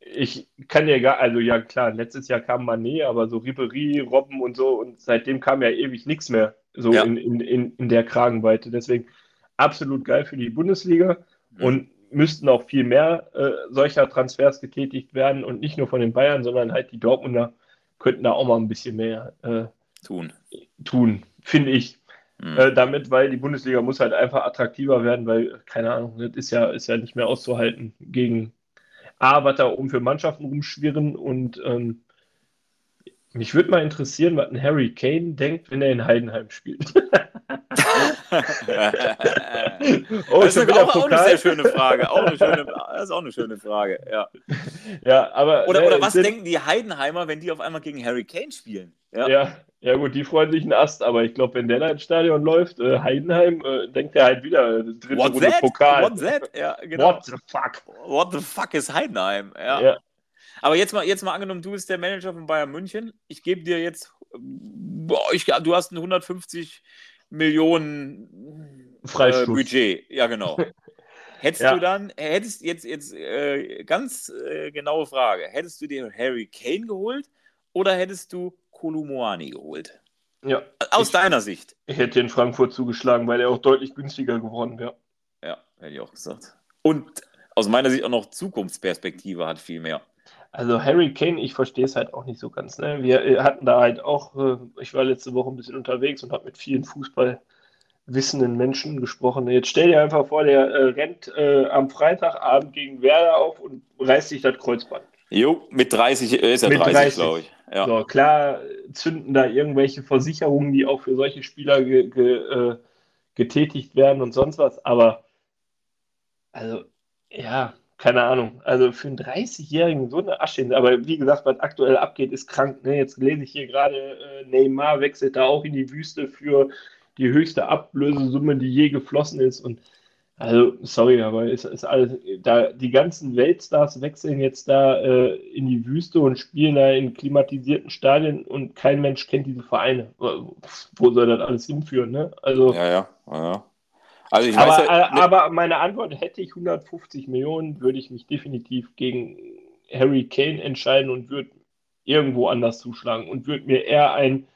ich kann ja gar, also ja klar, letztes Jahr kam Mané, aber so Ribery, Robben und so und seitdem kam ja ewig nichts mehr so ja. in, in, in, in der Kragenweite. Deswegen absolut geil für die Bundesliga mhm. und müssten auch viel mehr äh, solcher Transfers getätigt werden und nicht nur von den Bayern, sondern halt die Dortmunder könnten da auch mal ein bisschen mehr äh, tun, tun finde ich. Mhm. Äh, damit, weil die Bundesliga muss halt einfach attraktiver werden, weil, keine Ahnung, das ist ja, ist ja nicht mehr auszuhalten gegen A, was da oben für Mannschaften rumschwirren und ähm, mich würde mal interessieren, was ein Harry Kane denkt, wenn er in Heidenheim spielt. oh, das ist auch, auch, eine sehr schöne Frage. Auch eine schöne, das ist auch eine schöne Frage, ja. ja aber, oder, oder was denken die Heidenheimer, wenn die auf einmal gegen Harry Kane spielen? Ja, ja, ja gut, die freuen sich einen Ast, aber ich glaube, wenn der da ins Stadion läuft, äh, Heidenheim, äh, denkt er halt wieder, äh, dritte What Runde that? Pokal. What that? Ja, genau. What the fuck? What the fuck ist Heidenheim? Ja. ja. Aber jetzt mal, jetzt mal angenommen, du bist der Manager von Bayern München. Ich gebe dir jetzt, boah, ich, du hast ein 150 Millionen äh, Budget. Ja, genau. Hättest ja. du dann, hättest jetzt, jetzt äh, ganz äh, genaue Frage, hättest du dir Harry Kane geholt oder hättest du Kolumuani geholt? Ja. Aus ich, deiner Sicht. Ich hätte in Frankfurt zugeschlagen, weil er auch deutlich günstiger geworden wäre. Ja, hätte ich auch gesagt. Und aus meiner Sicht auch noch Zukunftsperspektive hat viel mehr. Also Harry Kane, ich verstehe es halt auch nicht so ganz. Ne? Wir äh, hatten da halt auch, äh, ich war letzte Woche ein bisschen unterwegs und habe mit vielen Fußballwissenden Menschen gesprochen. Jetzt stell dir einfach vor, der äh, rennt äh, am Freitagabend gegen Werder auf und reißt sich das Kreuzband. Jo, mit 30 äh, ist er 30, 30. glaube ich. Ja. So, klar zünden da irgendwelche Versicherungen, die auch für solche Spieler ge, ge, äh, getätigt werden und sonst was, aber also, ja, keine Ahnung. Also für einen 30-Jährigen so eine Asche. Aber wie gesagt, was aktuell abgeht, ist krank. Ne? Jetzt lese ich hier gerade, äh, Neymar wechselt da auch in die Wüste für die höchste Ablösesumme, die je geflossen ist. Und also, sorry, aber es ist alles, da die ganzen Weltstars wechseln jetzt da äh, in die Wüste und spielen da in klimatisierten Stadien und kein Mensch kennt diese Vereine. Wo soll das alles hinführen, ne? Also, ja, ja, ja. Also ich aber, weiß, ja, ne aber meine Antwort, hätte ich 150 Millionen, würde ich mich definitiv gegen Harry Kane entscheiden und würde irgendwo anders zuschlagen und würde mir eher einen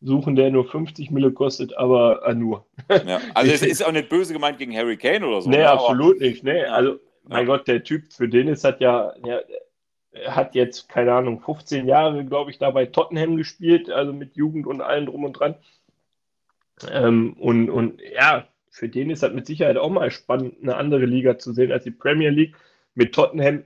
suchen, der nur 50 Mille kostet, aber äh, nur. Ja, also es ist auch nicht böse gemeint gegen Harry Kane oder so. Nee, ne? absolut nicht. Nee, also, mein Gott, der Typ, für den ist hat ja, ja hat jetzt, keine Ahnung, 15 Jahre, glaube ich, da bei Tottenham gespielt, also mit Jugend und allem drum und dran. Ähm, und, und ja, für den ist das mit Sicherheit auch mal spannend, eine andere Liga zu sehen als die Premier League. Mit Tottenham,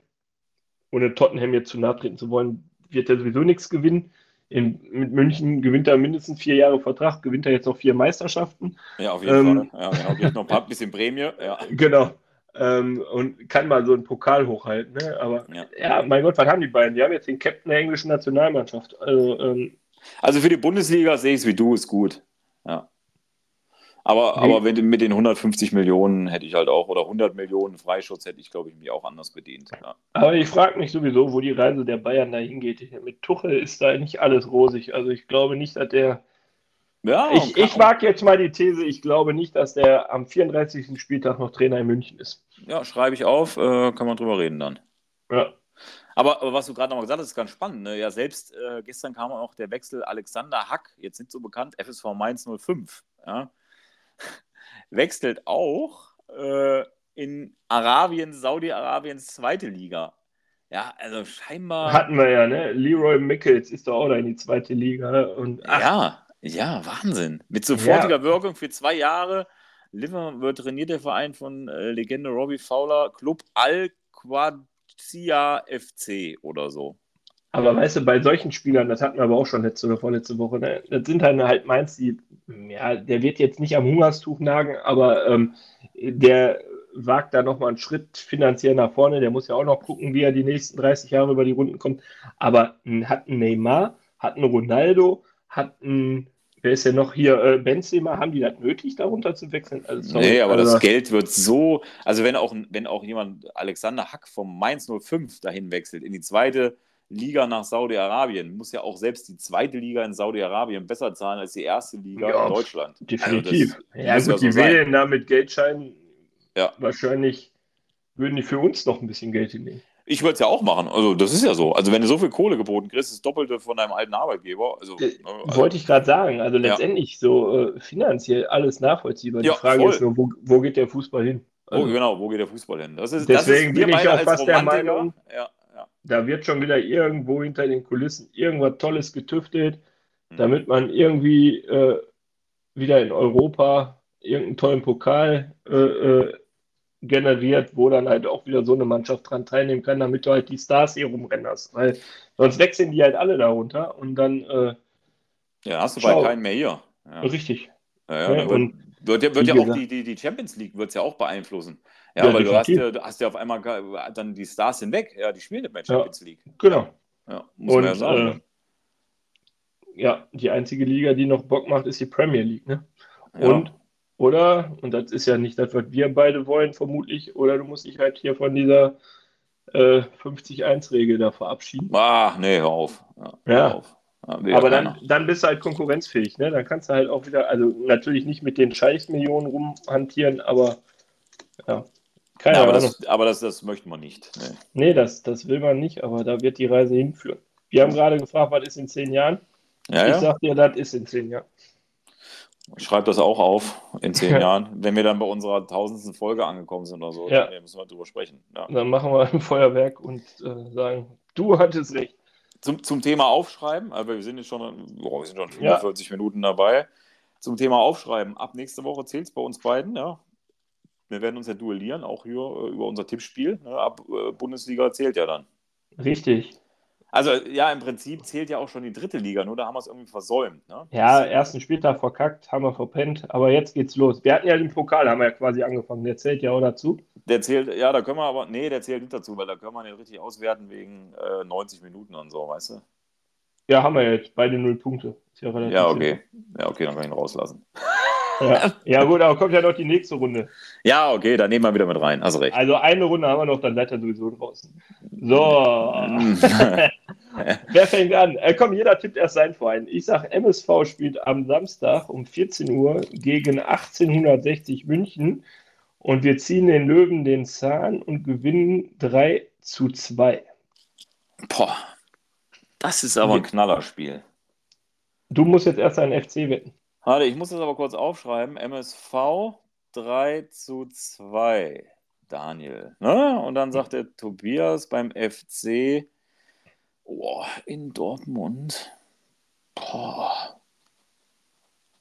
ohne Tottenham jetzt zu nahe treten zu wollen, wird er sowieso nichts gewinnen. In, mit München gewinnt er mindestens vier Jahre Vertrag, gewinnt er jetzt noch vier Meisterschaften. Ja, auf jeden ähm, Fall. Ja, genau, gibt noch ein paar bisschen Prämie. Ja. Genau. Ähm, und kann mal so einen Pokal hochhalten. Ne? Aber ja. ja. mein Gott, was haben die beiden? Die haben jetzt den Captain der englischen Nationalmannschaft. Also, ähm, also für die Bundesliga sehe ich es wie du, ist gut. Ja. Aber, nee. aber mit den 150 Millionen hätte ich halt auch, oder 100 Millionen Freischutz hätte ich, glaube ich, mich auch anders bedient. Ja. Aber ich frage mich sowieso, wo die Reise der Bayern dahin geht. Mit Tuchel ist da nicht alles rosig. Also ich glaube nicht, dass der. Ja, ich, ich mag jetzt mal die These, ich glaube nicht, dass der am 34. Spieltag noch Trainer in München ist. Ja, schreibe ich auf, äh, kann man drüber reden dann. Ja. Aber, aber was du gerade nochmal gesagt hast, ist ganz spannend. Ne? Ja, selbst äh, gestern kam auch der Wechsel Alexander Hack, jetzt nicht so bekannt, FSV Mainz 05. Ja? Wechselt auch äh, in Arabien, Saudi-Arabiens zweite Liga. Ja, also scheinbar. Hatten wir ja, ne? Leroy Mickels ist doch auch da in die zweite Liga. Und, ja, ja, Wahnsinn. Mit sofortiger ja. Wirkung für zwei Jahre. Liverpool trainiert der Verein von äh, Legende Robbie Fowler, Club Al-Qadsia FC oder so. Aber weißt du, bei solchen Spielern, das hatten wir aber auch schon letzte oder vorletzte Woche, ne? das sind halt, halt Mainz, die, ja, der wird jetzt nicht am Hungerstuch nagen, aber ähm, der wagt da nochmal einen Schritt finanziell nach vorne. Der muss ja auch noch gucken, wie er die nächsten 30 Jahre über die Runden kommt. Aber hat ein Neymar, hat ein Ronaldo, hat ein, wer ist denn noch hier, äh, Benzema, haben die das nötig, darunter zu wechseln? Also, sorry, nee, aber also, das Geld wird so, also wenn auch, wenn auch jemand, Alexander Hack vom Mainz 05 dahin wechselt, in die zweite Liga nach Saudi-Arabien, muss ja auch selbst die zweite Liga in Saudi-Arabien besser zahlen als die erste Liga ja, in Deutschland. Definitiv. Also ja, gut, ja so die sein. wählen da mit Geldscheinen. Ja. Wahrscheinlich würden die für uns noch ein bisschen Geld hinnehmen. Ich würde es ja auch machen. Also, das ist ja so. Also, wenn du so viel Kohle geboten kriegst, ist das Doppelte von deinem alten Arbeitgeber. Also, äh, also Wollte ich gerade sagen. Also, letztendlich ja. so äh, finanziell alles nachvollziehbar. Die ja, Frage voll. ist nur, wo, wo, geht der Fußball hin? Also, wo, genau, wo geht der Fußball hin? Das ist, deswegen das ist bin ich auch fast der Meinung, ja. Da wird schon wieder irgendwo hinter den Kulissen irgendwas Tolles getüftelt, mhm. damit man irgendwie äh, wieder in Europa irgendeinen tollen Pokal äh, äh, generiert, wo dann halt auch wieder so eine Mannschaft dran teilnehmen kann, damit du halt die Stars hier rumrennerst. Weil sonst wechseln die halt alle darunter und dann. Äh, ja, hast du schau. bei keinen mehr hier. Ja. Richtig. Ja, ja, und wird, wird ja auch die, die, die Champions League wird's ja auch beeinflussen. Ja, ja weil du hast ja, du hast ja auf einmal dann die Stars hinweg, ja, die spielen nicht mehr Champions ja, League. Genau. Ja, muss Und, man ja sagen. Äh, ja, die einzige Liga, die noch Bock macht, ist die Premier League, ne? Und, oder, und das ist ja nicht das, was wir beide wollen, vermutlich, oder du musst dich halt hier von dieser äh, 50-1-Regel da verabschieden. Ah, nee, hör auf. Ja. Hör auf. Ja, aber dann, dann bist du halt konkurrenzfähig, ne? Dann kannst du halt auch wieder, also natürlich nicht mit den Scheißmillionen rumhantieren, aber ja, keine ja, aber Ahnung. Das, aber das, das möchte man nicht. Nee, nee das, das will man nicht, aber da wird die Reise hinführen. Wir haben gerade gefragt, was ist in zehn Jahren? Ja, ich ja. sag dir, das ist in zehn Jahren. Ich schreibe das auch auf in zehn Jahren, wenn wir dann bei unserer tausendsten Folge angekommen sind oder so. Ja. Dann müssen wir drüber sprechen. Ja. Dann machen wir ein Feuerwerk und äh, sagen Du hattest recht. Zum, zum Thema Aufschreiben, aber wir sind jetzt schon, oh, wir sind schon 45 ja. Minuten dabei. Zum Thema Aufschreiben. Ab nächste Woche zählt es bei uns beiden, ja. Wir werden uns ja duellieren, auch hier äh, über unser Tippspiel. Ne? Ab äh, Bundesliga zählt ja dann. Richtig. Also ja, im Prinzip zählt ja auch schon die dritte Liga, nur da haben wir es irgendwie versäumt. Ne? Ja, ersten Spieltag verkackt, haben wir verpennt, aber jetzt geht's los. Wir hatten ja den Pokal, haben wir ja quasi angefangen. Der zählt ja auch dazu. Der zählt, ja, da können wir aber, nee, der zählt nicht dazu, weil da können wir nicht richtig auswerten wegen äh, 90 Minuten und so, weißt du? Ja, haben wir jetzt beide null Punkte. ja, ja okay. Ja, okay, dann kann ich ihn rauslassen. Ja. ja, gut, aber kommt ja noch die nächste Runde. Ja, okay, dann nehmen wir wieder mit rein. Hast recht. Also eine Runde haben wir noch, dann seid ihr sowieso draußen. So. Wer fängt an? Äh, komm, jeder tippt erst sein Verein. Ich sage, MSV spielt am Samstag um 14 Uhr gegen 1860 München und wir ziehen den Löwen den Zahn und gewinnen 3 zu 2. Boah, das ist aber ein Knallerspiel. Du musst jetzt erst einen FC wetten. Warte, ich muss das aber kurz aufschreiben. MSV 3 zu 2. Daniel. Ne? Und dann sagt der Tobias beim FC oh, in Dortmund. Boah.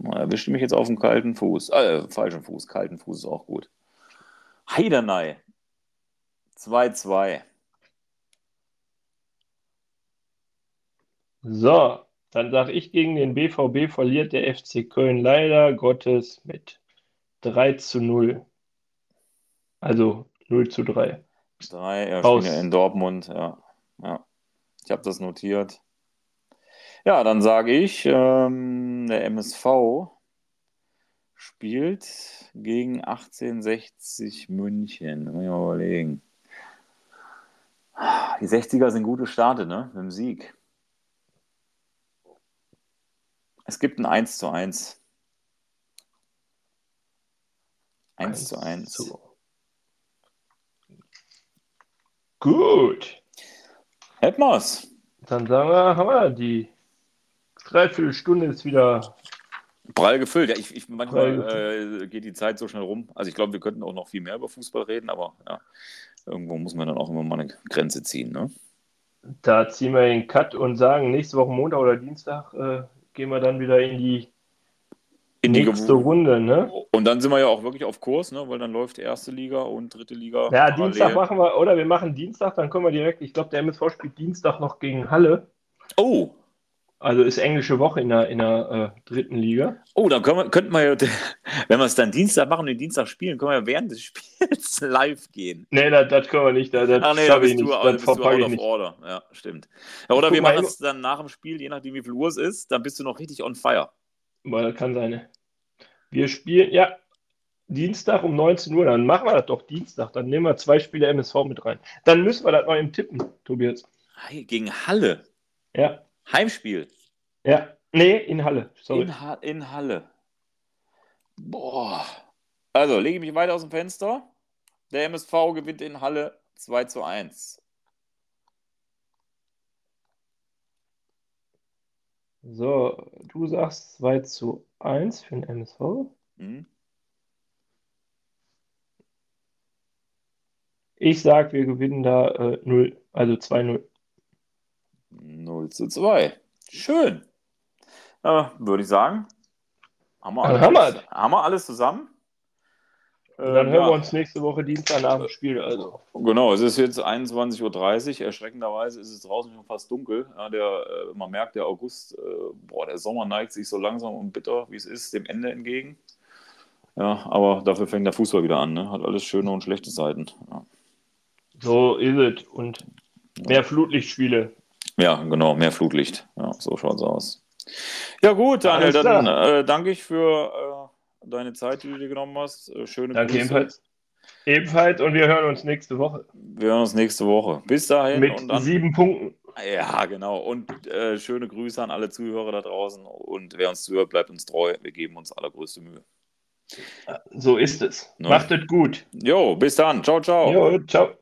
Er erwischt mich jetzt auf dem kalten Fuß. Äh, falschen Fuß. Kalten Fuß ist auch gut. Heidenei. 2-2. So, dann sage ich gegen den BVB verliert der FC Köln leider Gottes mit 3 zu 0. Also 0 zu 3. 3, ja, Aus. in Dortmund, ja. ja. Ich habe das notiert. Ja, dann sage ich, ähm, der MSV spielt gegen 1860 München. Muss ich mal überlegen. Die 60er sind gute Starte, ne? Mit dem Sieg. Es gibt ein 1 zu 1. 1 zu 1. Zu. Gut. Wir's. Dann sagen wir, haben wir die Dreiviertelstunde ist wieder prall gefüllt. Ja, ich, ich manchmal äh, geht die Zeit so schnell rum. Also ich glaube, wir könnten auch noch viel mehr über Fußball reden, aber ja, irgendwo muss man dann auch immer mal eine Grenze ziehen. Ne? Da ziehen wir den Cut und sagen, nächste Woche Montag oder Dienstag äh, gehen wir dann wieder in die in die nächste Runde, ne? Und dann sind wir ja auch wirklich auf Kurs, ne? Weil dann läuft erste Liga und dritte Liga. Ja, parallel. Dienstag machen wir, oder wir machen Dienstag, dann können wir direkt, ich glaube, der MSV spielt Dienstag noch gegen Halle. Oh, also ist englische Woche in der, in der äh, dritten Liga. Oh, dann können wir, könnten wir ja, wenn wir es dann Dienstag machen und den Dienstag spielen, können wir ja während des Spiels live gehen. Nee, das, das können wir nicht. Das, das Ach nee, da bist, du, nicht. Das bist du out of order. Ja, stimmt. Ja, oder wir machen es dann nach dem Spiel, je nachdem wie viel Uhr es ist, dann bist du noch richtig on fire. Weil das kann sein. Wir spielen, ja, Dienstag um 19 Uhr, dann machen wir das doch Dienstag. Dann nehmen wir zwei Spiele MSV mit rein. Dann müssen wir das noch im Tippen, Tobias. Gegen Halle. Ja. Heimspiel. Ja, nee, in Halle. Sorry. In, ha in Halle. Boah. Also, lege ich mich weiter aus dem Fenster. Der MSV gewinnt in Halle 2 zu 1. So, du sagst 2 zu 1 für den MSV. Mhm. Ich sag, wir gewinnen da äh, 0, also 2-0. 0 zu 2. Schön. Äh, Würde ich sagen. Haben wir, alles, haben, wir. haben wir alles zusammen? Dann hören ja. wir uns nächste Woche Dienstag nach dem Spiel. Also. Genau, es ist jetzt 21.30 Uhr. Erschreckenderweise ist es draußen schon fast dunkel. Ja, der, äh, man merkt, der August, äh, boah, der Sommer neigt sich so langsam und bitter, wie es ist, dem Ende entgegen. Ja, aber dafür fängt der Fußball wieder an. Ne? Hat alles schöne und schlechte Seiten. Ja. So ist es. Und mehr Flutlichtspiele. Ja, genau, mehr Flutlicht. Ja, so schaut es aus. Ja, gut, Daniel, dann äh, danke ich für äh, deine Zeit, die du dir genommen hast. Äh, schöne danke Grüße. ebenfalls. Ebenfalls und wir hören uns nächste Woche. Wir hören uns nächste Woche. Bis dahin. Mit dann, sieben Punkten. Ja, genau. Und äh, schöne Grüße an alle Zuhörer da draußen. Und wer uns zuhört, bleibt uns treu. Wir geben uns allergrößte Mühe. So ist es. No. Macht es gut. Jo, bis dann. Ciao, ciao. Jo, ciao.